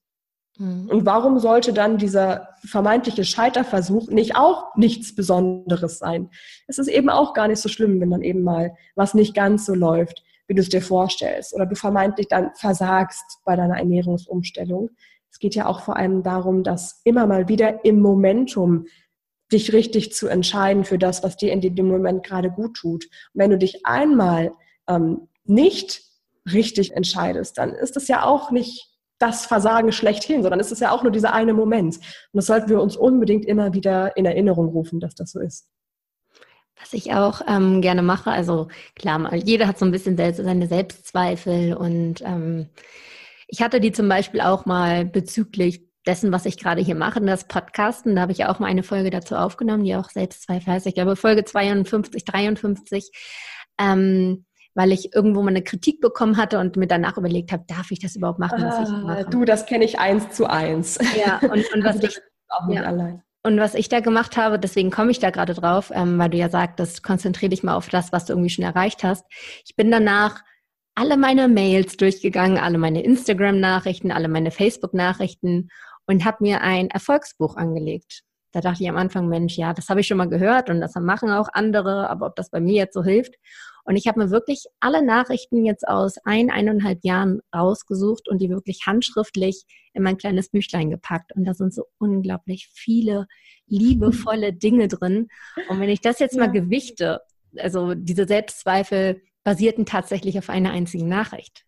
Mhm. Und warum sollte dann dieser vermeintliche Scheiterversuch nicht auch nichts Besonderes sein? Es ist eben auch gar nicht so schlimm, wenn dann eben mal was nicht ganz so läuft, wie du es dir vorstellst, oder du vermeintlich dann versagst bei deiner Ernährungsumstellung. Es geht ja auch vor allem darum, dass immer mal wieder im Momentum dich richtig zu entscheiden für das, was dir in dem Moment gerade gut tut. Und wenn du dich einmal ähm, nicht richtig entscheidest, dann ist es ja auch nicht das Versagen schlechthin, sondern es ist ja auch nur dieser eine Moment. Und das sollten wir uns unbedingt immer wieder in Erinnerung rufen, dass das so ist.
Was ich auch ähm, gerne mache, also klar, jeder hat so ein bisschen seine Selbstzweifel und ähm, ich hatte die zum Beispiel auch mal bezüglich dessen, was ich gerade hier mache, das Podcasten. Da habe ich auch mal eine Folge dazu aufgenommen, die auch Selbstzweifel heißt. Ich glaube, Folge 52, 53. Ähm, weil ich irgendwo mal eine Kritik bekommen hatte und mir danach überlegt habe, darf ich das überhaupt machen, was
ich ah, mache? Du, das kenne ich eins zu eins.
Ja, und, und was ich auch nicht ja. allein. Und was ich da gemacht habe, deswegen komme ich da gerade drauf, ähm, weil du ja sagtest, konzentriere dich mal auf das, was du irgendwie schon erreicht hast. Ich bin danach alle meine Mails durchgegangen, alle meine Instagram-Nachrichten, alle meine Facebook-Nachrichten und habe mir ein Erfolgsbuch angelegt. Da dachte ich am Anfang, Mensch, ja, das habe ich schon mal gehört und das machen auch andere, aber ob das bei mir jetzt so hilft. Und ich habe mir wirklich alle Nachrichten jetzt aus ein, eineinhalb Jahren rausgesucht und die wirklich handschriftlich in mein kleines Büchlein gepackt. Und da sind so unglaublich viele liebevolle Dinge drin. Und wenn ich das jetzt mal gewichte, also diese Selbstzweifel basierten tatsächlich auf einer einzigen Nachricht.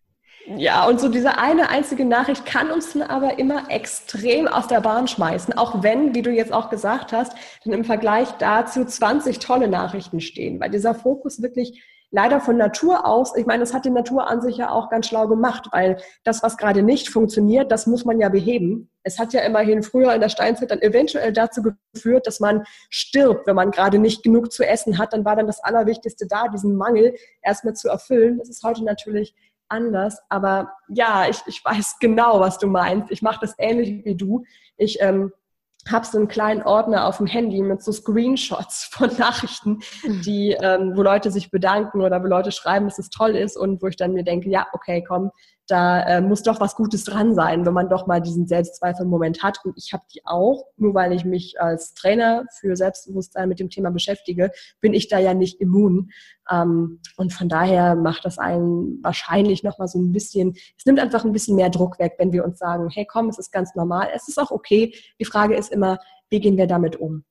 Ja, und so diese eine einzige Nachricht kann uns dann aber immer extrem aus der Bahn schmeißen, auch wenn, wie du jetzt auch gesagt hast, dann im Vergleich dazu 20 tolle Nachrichten stehen, weil dieser Fokus wirklich leider von Natur aus, ich meine, das hat die Natur an sich ja auch ganz schlau gemacht, weil das, was gerade nicht funktioniert, das muss man ja beheben. Es hat ja immerhin früher in der Steinzeit dann eventuell dazu geführt, dass man stirbt, wenn man gerade nicht genug zu essen hat. Dann war dann das Allerwichtigste da, diesen Mangel erstmal zu erfüllen. Das ist heute natürlich anders. Aber ja, ich, ich weiß genau, was du meinst. Ich mache das ähnlich wie du. Ich ähm, habe so einen kleinen Ordner auf dem Handy mit so Screenshots von Nachrichten, mhm. die, ähm, wo Leute sich bedanken oder wo Leute schreiben, dass es toll ist und wo ich dann mir denke, ja, okay, komm, da äh, muss doch was Gutes dran sein, wenn man doch mal diesen Selbstzweifel-Moment hat. Und ich habe die auch, nur weil ich mich als Trainer für Selbstbewusstsein mit dem Thema beschäftige, bin ich da ja nicht immun. Ähm, und von daher macht das einen wahrscheinlich nochmal so ein bisschen, es nimmt einfach ein bisschen mehr Druck weg, wenn wir uns sagen, hey komm, es ist ganz normal, es ist auch okay. Die Frage ist immer, wie gehen wir damit um?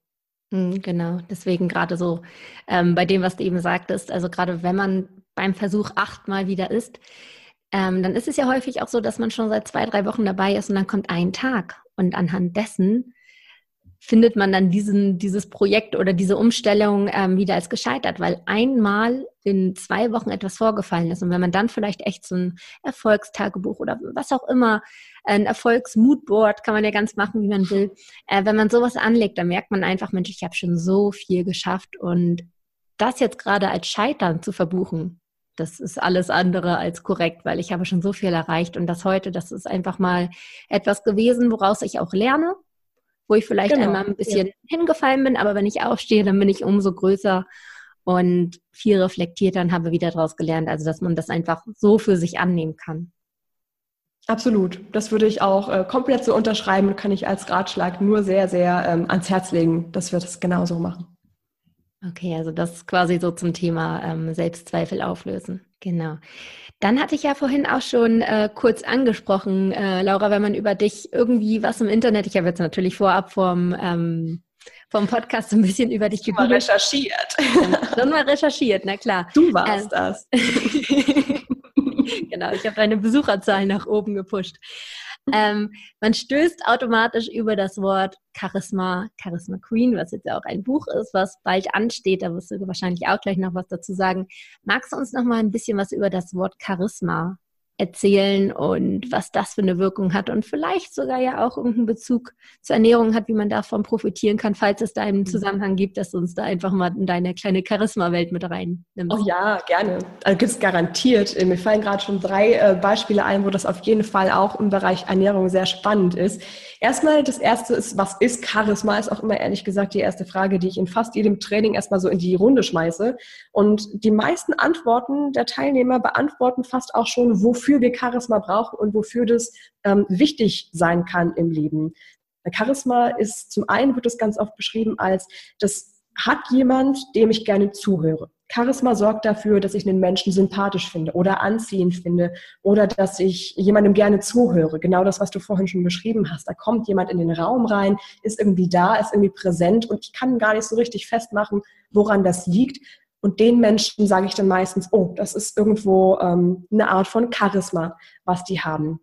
Hm, genau, deswegen gerade so ähm, bei dem, was du eben sagtest, also gerade wenn man beim Versuch achtmal wieder isst, ähm, dann ist es ja häufig auch so, dass man schon seit zwei, drei Wochen dabei ist und dann kommt ein Tag. Und anhand dessen findet man dann diesen, dieses Projekt oder diese Umstellung ähm, wieder als gescheitert, weil einmal in zwei Wochen etwas vorgefallen ist. Und wenn man dann vielleicht echt so ein Erfolgstagebuch oder was auch immer, ein Erfolgsmoodboard kann man ja ganz machen, wie man will. Äh, wenn man sowas anlegt, dann merkt man einfach, Mensch, ich habe schon so viel geschafft und das jetzt gerade als Scheitern zu verbuchen, das ist alles andere als korrekt, weil ich habe schon so viel erreicht und das heute, das ist einfach mal etwas gewesen, woraus ich auch lerne, wo ich vielleicht genau. einmal ein bisschen ja. hingefallen bin, aber wenn ich aufstehe, dann bin ich umso größer und viel reflektierter und habe wieder daraus gelernt, also dass man das einfach so für sich annehmen kann.
Absolut. Das würde ich auch äh, komplett so unterschreiben und kann ich als Ratschlag nur sehr, sehr ähm, ans Herz legen, dass wir das genauso machen.
Okay, also das quasi so zum Thema ähm, Selbstzweifel auflösen. Genau. Dann hatte ich ja vorhin auch schon äh, kurz angesprochen, äh, Laura, wenn man über dich irgendwie was im Internet, ich habe jetzt natürlich vorab vom, ähm, vom Podcast so ein bisschen über dich
gegoogelt. recherchiert.
Schon mal recherchiert, na klar.
Du warst ähm, das.
genau, ich habe deine Besucherzahl nach oben gepusht. Ähm, man stößt automatisch über das Wort Charisma, Charisma Queen, was jetzt ja auch ein Buch ist, was bald ansteht. Da wirst du wahrscheinlich auch gleich noch was dazu sagen. Magst du uns noch mal ein bisschen was über das Wort Charisma erzählen und was das für eine Wirkung hat und vielleicht sogar ja auch irgendeinen Bezug zur Ernährung hat, wie man davon profitieren kann, falls es da einen mhm. Zusammenhang gibt, dass du uns da einfach mal in deine kleine Charisma-Welt mit reinnimmst.
Oh ja, gerne. Also gibt es garantiert. Mir fallen gerade schon drei äh, Beispiele ein, wo das auf jeden Fall auch im Bereich Ernährung sehr spannend ist. Erstmal, das erste ist, was ist Charisma? Ist auch immer ehrlich gesagt die erste Frage, die ich in fast jedem Training erstmal so in die Runde schmeiße. Und die meisten Antworten der Teilnehmer beantworten fast auch schon, wofür wofür wir Charisma brauchen und wofür das ähm, wichtig sein kann im Leben. Charisma ist zum einen wird es ganz oft beschrieben als das hat jemand, dem ich gerne zuhöre. Charisma sorgt dafür, dass ich einen Menschen sympathisch finde oder anziehend finde oder dass ich jemandem gerne zuhöre. Genau das, was du vorhin schon beschrieben hast. Da kommt jemand in den Raum rein, ist irgendwie da, ist irgendwie präsent und ich kann gar nicht so richtig festmachen, woran das liegt. Und den Menschen sage ich dann meistens, oh, das ist irgendwo ähm, eine Art von Charisma, was die haben.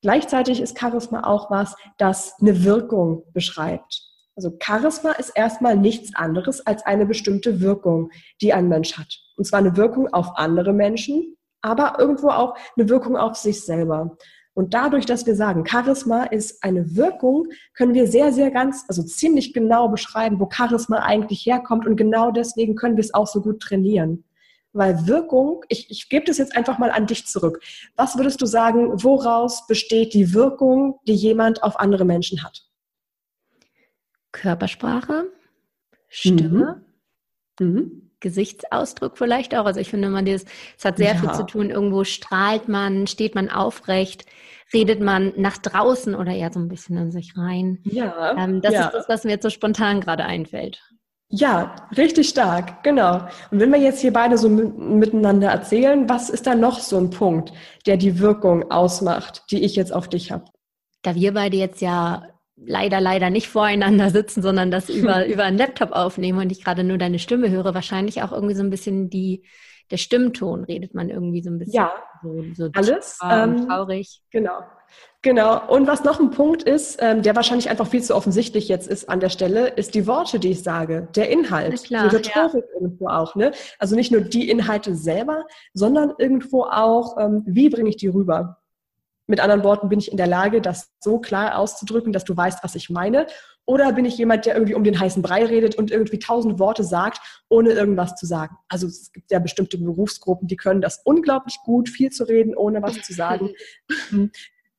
Gleichzeitig ist Charisma auch was, das eine Wirkung beschreibt. Also Charisma ist erstmal nichts anderes als eine bestimmte Wirkung, die ein Mensch hat. Und zwar eine Wirkung auf andere Menschen, aber irgendwo auch eine Wirkung auf sich selber. Und dadurch, dass wir sagen, Charisma ist eine Wirkung, können wir sehr, sehr ganz, also ziemlich genau beschreiben, wo Charisma eigentlich herkommt. Und genau deswegen können wir es auch so gut trainieren. Weil Wirkung, ich, ich gebe das jetzt einfach mal an dich zurück. Was würdest du sagen, woraus besteht die Wirkung, die jemand auf andere Menschen hat?
Körpersprache, Stimme, mhm. Mhm. Gesichtsausdruck vielleicht auch. Also ich finde immer, das, es hat sehr ja. viel zu tun. Irgendwo strahlt man, steht man aufrecht, redet man nach draußen oder eher so ein bisschen in sich rein. Ja. Ähm, das ja. ist das, was mir jetzt so spontan gerade einfällt.
Ja, richtig stark, genau. Und wenn wir jetzt hier beide so miteinander erzählen, was ist da noch so ein Punkt, der die Wirkung ausmacht, die ich jetzt auf dich habe?
Da wir beide jetzt ja leider, leider nicht voreinander sitzen, sondern das über, über einen Laptop aufnehmen und ich gerade nur deine Stimme höre, wahrscheinlich auch irgendwie so ein bisschen die, der Stimmton redet man irgendwie so ein bisschen.
Ja, so, so alles. Ähm, traurig. Genau. Genau. Und was noch ein Punkt ist, ähm, der wahrscheinlich einfach viel zu offensichtlich jetzt ist an der Stelle, ist die Worte, die ich sage, der Inhalt, klar, die Rhetorik ja. irgendwo auch. Ne? Also nicht nur die Inhalte selber, sondern irgendwo auch, ähm, wie bringe ich die rüber? Mit anderen Worten, bin ich in der Lage, das so klar auszudrücken, dass du weißt, was ich meine? Oder bin ich jemand, der irgendwie um den heißen Brei redet und irgendwie tausend Worte sagt, ohne irgendwas zu sagen? Also es gibt ja bestimmte Berufsgruppen, die können das unglaublich gut, viel zu reden, ohne was zu sagen.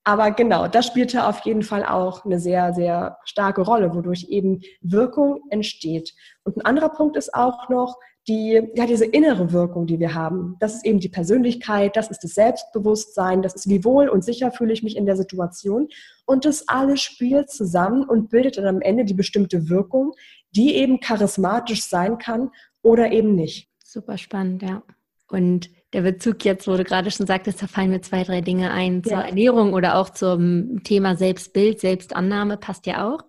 Aber genau, das spielte auf jeden Fall auch eine sehr, sehr starke Rolle, wodurch eben Wirkung entsteht. Und ein anderer Punkt ist auch noch, die, ja, diese innere Wirkung, die wir haben. Das ist eben die Persönlichkeit, das ist das Selbstbewusstsein, das ist, wie wohl und sicher fühle ich mich in der Situation. Und das alles spielt zusammen und bildet dann am Ende die bestimmte Wirkung, die eben charismatisch sein kann oder eben nicht.
Super spannend, ja. Und der Bezug jetzt, wo du gerade schon sagtest, da fallen mir zwei, drei Dinge ein zur ja. Ernährung oder auch zum Thema Selbstbild, Selbstannahme, passt ja auch.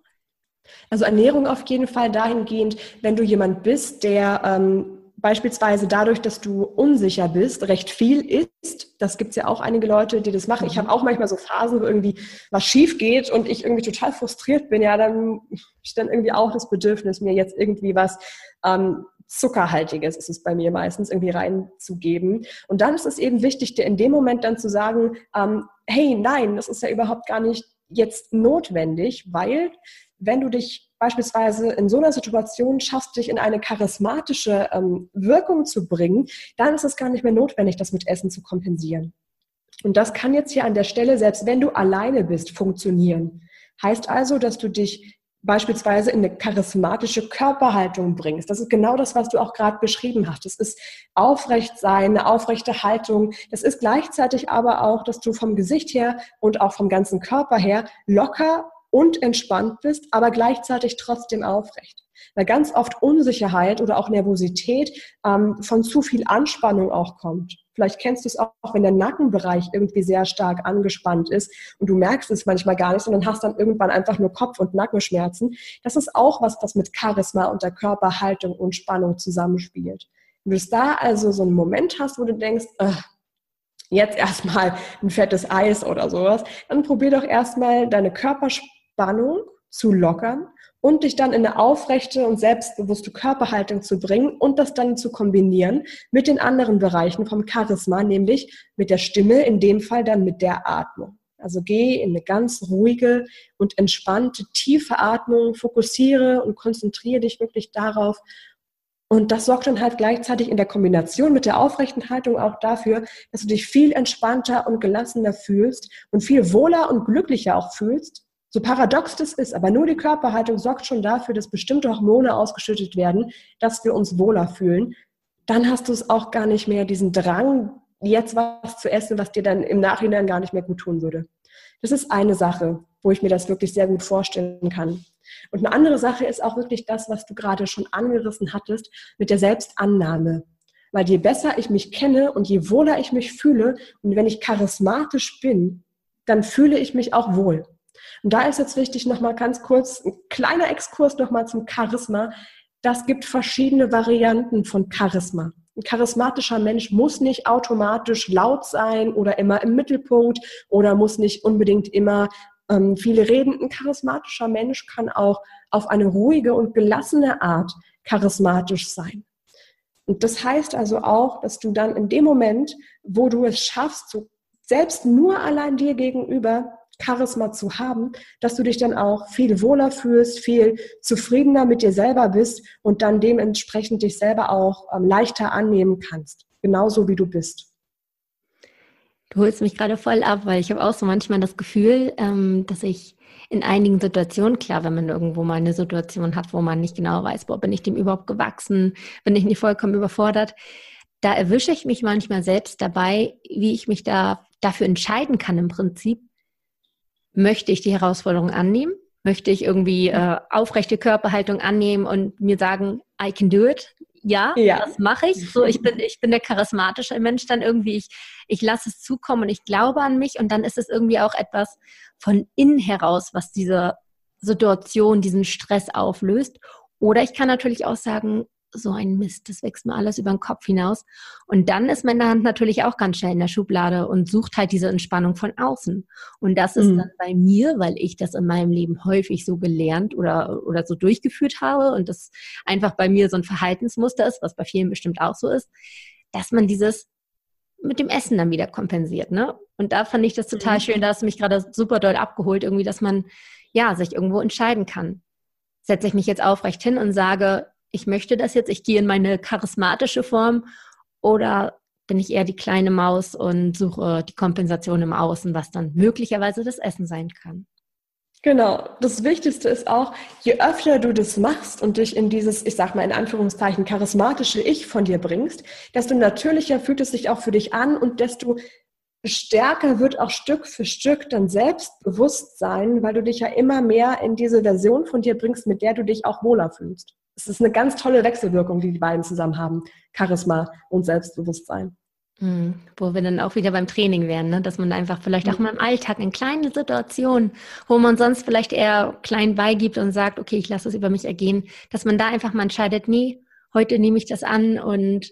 Also Ernährung auf jeden Fall dahingehend, wenn du jemand bist, der ähm, beispielsweise dadurch, dass du unsicher bist, recht viel isst. Das gibt's ja auch einige Leute, die das machen. Ich habe auch manchmal so Phasen, wo irgendwie was schief geht und ich irgendwie total frustriert bin. Ja, dann ich dann irgendwie auch das Bedürfnis, mir jetzt irgendwie was ähm, Zuckerhaltiges ist es bei mir meistens irgendwie reinzugeben. Und dann ist es eben wichtig, dir in dem Moment dann zu sagen, ähm, hey, nein, das ist ja überhaupt gar nicht jetzt notwendig, weil wenn du dich beispielsweise in so einer Situation schaffst, dich in eine charismatische ähm, Wirkung zu bringen, dann ist es gar nicht mehr notwendig, das mit Essen zu kompensieren. Und das kann jetzt hier an der Stelle, selbst wenn du alleine bist, funktionieren. Heißt also, dass du dich beispielsweise in eine charismatische Körperhaltung bringst. Das ist genau das, was du auch gerade beschrieben hast. Das ist aufrecht sein, eine aufrechte Haltung. Das ist gleichzeitig aber auch, dass du vom Gesicht her und auch vom ganzen Körper her locker und entspannt bist, aber gleichzeitig trotzdem aufrecht. Weil ganz oft Unsicherheit oder auch Nervosität ähm, von zu viel Anspannung auch kommt. Vielleicht kennst du es auch, wenn der Nackenbereich irgendwie sehr stark angespannt ist und du merkst es manchmal gar nicht, sondern hast dann irgendwann einfach nur Kopf- und Nackenschmerzen. Das ist auch was, was mit Charisma und der Körperhaltung und Spannung zusammenspielt. Wenn du da also so einen Moment hast, wo du denkst, äh, jetzt erstmal ein fettes Eis oder sowas, dann probier doch erstmal deine Körperspannung Spannung zu lockern und dich dann in eine aufrechte und selbstbewusste Körperhaltung zu bringen und das dann zu kombinieren mit den anderen Bereichen vom Charisma, nämlich mit der Stimme, in dem Fall dann mit der Atmung. Also geh in eine ganz ruhige und entspannte, tiefe Atmung, fokussiere und konzentriere dich wirklich darauf. Und das sorgt dann halt gleichzeitig in der Kombination mit der aufrechten Haltung auch dafür, dass du dich viel entspannter und gelassener fühlst und viel wohler und glücklicher auch fühlst so paradox das ist, aber nur die Körperhaltung sorgt schon dafür, dass bestimmte Hormone ausgeschüttet werden, dass wir uns wohler fühlen. Dann hast du es auch gar nicht mehr diesen Drang, jetzt was zu essen, was dir dann im Nachhinein gar nicht mehr gut tun würde. Das ist eine Sache, wo ich mir das wirklich sehr gut vorstellen kann. Und eine andere Sache ist auch wirklich das, was du gerade schon angerissen hattest, mit der Selbstannahme. Weil je besser ich mich kenne und je wohler ich mich fühle und wenn ich charismatisch bin, dann fühle ich mich auch wohl. Und da ist jetzt wichtig, nochmal ganz kurz, ein kleiner Exkurs nochmal zum Charisma. Das gibt verschiedene Varianten von Charisma. Ein charismatischer Mensch muss nicht automatisch laut sein oder immer im Mittelpunkt oder muss nicht unbedingt immer ähm, viele reden. Ein charismatischer Mensch kann auch auf eine ruhige und gelassene Art charismatisch sein. Und das heißt also auch, dass du dann in dem Moment, wo du es schaffst, so selbst nur allein dir gegenüber Charisma zu haben, dass du dich dann auch viel wohler fühlst, viel zufriedener mit dir selber bist und dann dementsprechend dich selber auch ähm, leichter annehmen kannst, genauso wie du bist.
Du holst mich gerade voll ab, weil ich habe auch so manchmal das Gefühl, ähm, dass ich in einigen Situationen, klar, wenn man irgendwo mal eine Situation hat, wo man nicht genau weiß, boah, bin ich dem überhaupt gewachsen, bin ich nicht vollkommen überfordert, da erwische ich mich manchmal selbst dabei, wie ich mich da dafür entscheiden kann im Prinzip, möchte ich die Herausforderung annehmen? Möchte ich irgendwie äh, aufrechte Körperhaltung annehmen und mir sagen, I can do it? Ja, ja. das mache ich. So, ich bin, ich bin der charismatische Mensch dann irgendwie. Ich, ich lasse es zukommen und ich glaube an mich und dann ist es irgendwie auch etwas von innen heraus, was diese Situation, diesen Stress auflöst. Oder ich kann natürlich auch sagen, so ein Mist, das wächst mir alles über den Kopf hinaus. Und dann ist meine Hand natürlich auch ganz schnell in der Schublade und sucht halt diese Entspannung von außen. Und das ist mhm. dann bei mir, weil ich das in meinem Leben häufig so gelernt oder, oder so durchgeführt habe und das einfach bei mir so ein Verhaltensmuster ist, was bei vielen bestimmt auch so ist, dass man dieses mit dem Essen dann wieder kompensiert, ne? Und da fand ich das total mhm. schön, da hast du mich gerade super doll abgeholt, irgendwie, dass man, ja, sich irgendwo entscheiden kann. Setze ich mich jetzt aufrecht hin und sage, ich möchte das jetzt, ich gehe in meine charismatische Form oder bin ich eher die kleine Maus und suche die Kompensation im Außen, was dann möglicherweise das Essen sein kann.
Genau. Das Wichtigste ist auch, je öfter du das machst und dich in dieses, ich sag mal in Anführungszeichen, charismatische Ich von dir bringst, desto natürlicher fühlt es sich auch für dich an und desto stärker wird auch Stück für Stück dein Selbstbewusstsein, weil du dich ja immer mehr in diese Version von dir bringst, mit der du dich auch wohler fühlst es ist eine ganz tolle Wechselwirkung, die die beiden zusammen haben. Charisma und Selbstbewusstsein.
Mhm. Wo wir dann auch wieder beim Training wären, ne? dass man einfach vielleicht auch mhm. mal im Alltag in kleinen Situationen, wo man sonst vielleicht eher klein beigibt und sagt, okay, ich lasse es über mich ergehen, dass man da einfach mal entscheidet, nee, heute nehme ich das an und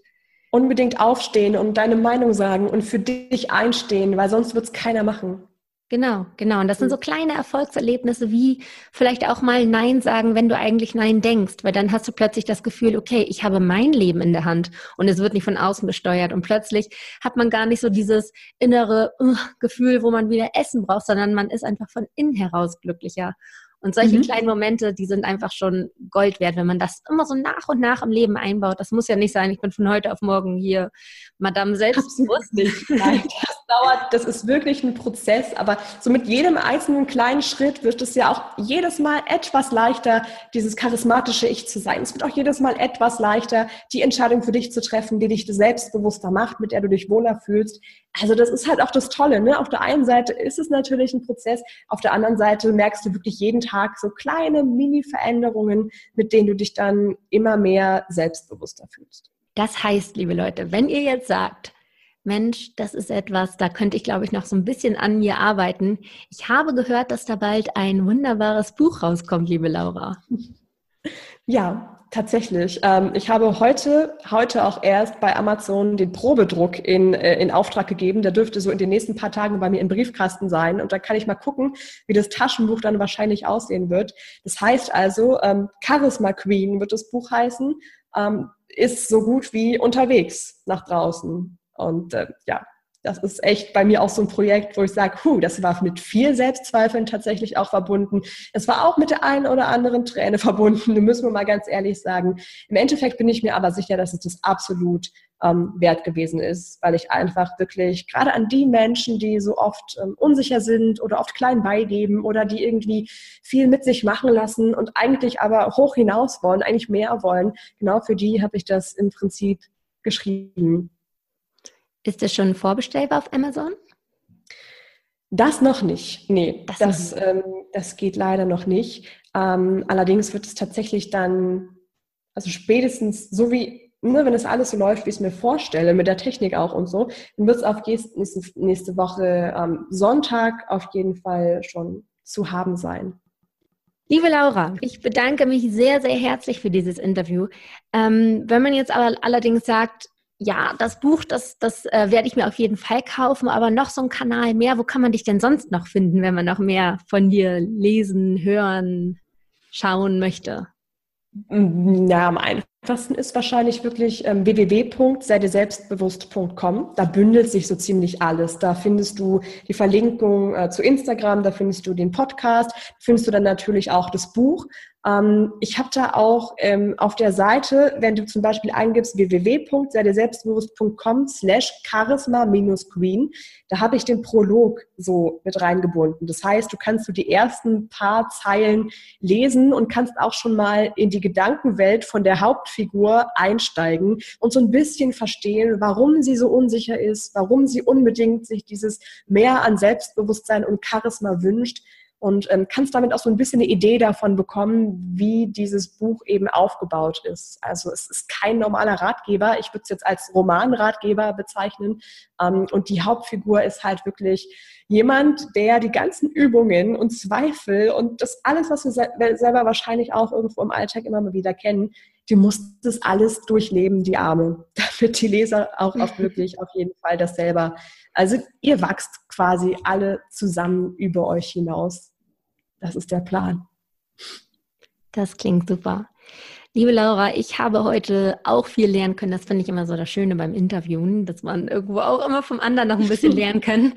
unbedingt aufstehen und deine Meinung sagen und für dich einstehen, weil sonst wird es keiner machen.
Genau, genau. Und das sind so kleine Erfolgserlebnisse wie vielleicht auch mal Nein sagen, wenn du eigentlich Nein denkst, weil dann hast du plötzlich das Gefühl, okay, ich habe mein Leben in der Hand und es wird nicht von außen gesteuert und plötzlich hat man gar nicht so dieses innere uh, Gefühl, wo man wieder Essen braucht, sondern man ist einfach von innen heraus glücklicher. Und solche mhm. kleinen Momente, die sind einfach schon Gold wert, wenn man das immer so nach und nach im Leben einbaut. Das muss ja nicht sein, ich bin von heute auf morgen hier Madame selbstbewusst.
nicht. Nein, das dauert, das ist wirklich ein Prozess, aber so mit jedem einzelnen kleinen Schritt wird es ja auch jedes Mal etwas leichter, dieses charismatische Ich zu sein. Es wird auch jedes Mal etwas leichter, die Entscheidung für dich zu treffen, die dich selbstbewusster macht, mit der du dich wohler fühlst. Also das ist halt auch das Tolle. Ne? Auf der einen Seite ist es natürlich ein Prozess, auf der anderen Seite merkst du wirklich jeden Tag so kleine Mini-Veränderungen, mit denen du dich dann immer mehr selbstbewusster fühlst.
Das heißt, liebe Leute, wenn ihr jetzt sagt, Mensch, das ist etwas, da könnte ich, glaube ich, noch so ein bisschen an mir arbeiten. Ich habe gehört, dass da bald ein wunderbares Buch rauskommt, liebe Laura.
Ja, Tatsächlich. Ähm, ich habe heute, heute auch erst bei Amazon den Probedruck in, äh, in Auftrag gegeben. Der dürfte so in den nächsten paar Tagen bei mir im Briefkasten sein. Und da kann ich mal gucken, wie das Taschenbuch dann wahrscheinlich aussehen wird. Das heißt also, ähm, Charisma Queen wird das Buch heißen, ähm, ist so gut wie unterwegs nach draußen. Und äh, ja, das ist echt bei mir auch so ein Projekt, wo ich sage, huh, das war mit viel Selbstzweifeln tatsächlich auch verbunden. Es war auch mit der einen oder anderen Träne verbunden, müssen wir mal ganz ehrlich sagen. Im Endeffekt bin ich mir aber sicher, dass es das absolut ähm, wert gewesen ist, weil ich einfach wirklich gerade an die Menschen, die so oft ähm, unsicher sind oder oft klein beigeben oder die irgendwie viel mit sich machen lassen und eigentlich aber hoch hinaus wollen, eigentlich mehr wollen, genau für die habe ich das im Prinzip geschrieben
Ist es schon vorbestellbar auf Amazon?
Das noch nicht. Nee, das, das, ähm, das geht leider noch nicht. Ähm, allerdings wird es tatsächlich dann, also spätestens so wie, ne, wenn es alles so läuft, wie ich es mir vorstelle, mit der Technik auch und so, dann wird es auf nächste, nächste Woche ähm, Sonntag auf jeden Fall schon zu haben sein.
Liebe Laura, ich bedanke mich sehr, sehr herzlich für dieses Interview. Ähm, wenn man jetzt aber allerdings sagt, ja, das Buch, das, das äh, werde ich mir auf jeden Fall kaufen, aber noch so ein Kanal mehr, wo kann man dich denn sonst noch finden, wenn man noch mehr von dir lesen, hören, schauen möchte?
Ja, am einfachsten ist wahrscheinlich wirklich ähm, www.seideselbstbewusst.com. Da bündelt sich so ziemlich alles. Da findest du die Verlinkung äh, zu Instagram, da findest du den Podcast, findest du dann natürlich auch das Buch. Ähm, ich habe da auch ähm, auf der Seite, wenn du zum Beispiel eingibst www.seideselbstbewusst.com slash charisma-green, da habe ich den Prolog so mit reingebunden. Das heißt, du kannst du die ersten paar Zeilen lesen und kannst auch schon mal in die Gedankenwelt von der Hauptfigur einsteigen und so ein bisschen verstehen, warum sie so unsicher ist, warum sie unbedingt sich dieses mehr an Selbstbewusstsein und Charisma wünscht und ähm, kannst damit auch so ein bisschen eine Idee davon bekommen, wie dieses Buch eben aufgebaut ist. Also es ist kein normaler Ratgeber. Ich würde es jetzt als Romanratgeber bezeichnen. Ähm, und die Hauptfigur ist halt wirklich jemand, der die ganzen Übungen und Zweifel und das alles, was wir selber wahrscheinlich auch irgendwo im Alltag immer mal wieder kennen, die muss das alles durchleben, die Arme, damit die Leser auch, auch wirklich auf jeden Fall das selber. Also ihr wachst quasi alle zusammen über euch hinaus. Das ist der Plan.
Das klingt super. Liebe Laura, ich habe heute auch viel lernen können. Das finde ich immer so das Schöne beim Interviewen, dass man irgendwo auch immer vom anderen noch ein bisschen lernen kann.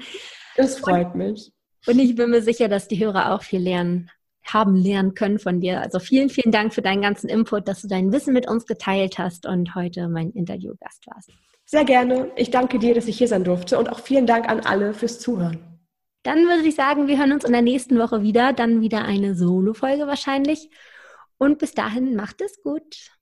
Das freut mich.
Und ich bin mir sicher, dass die Hörer auch viel lernen haben lernen können von dir. Also vielen, vielen Dank für deinen ganzen Input, dass du dein Wissen mit uns geteilt hast und heute mein Interviewgast warst.
Sehr gerne. Ich danke dir, dass ich hier sein durfte und auch vielen Dank an alle fürs Zuhören.
Dann würde ich sagen, wir hören uns in der nächsten Woche wieder. Dann wieder eine Solo-Folge wahrscheinlich. Und bis dahin macht es gut.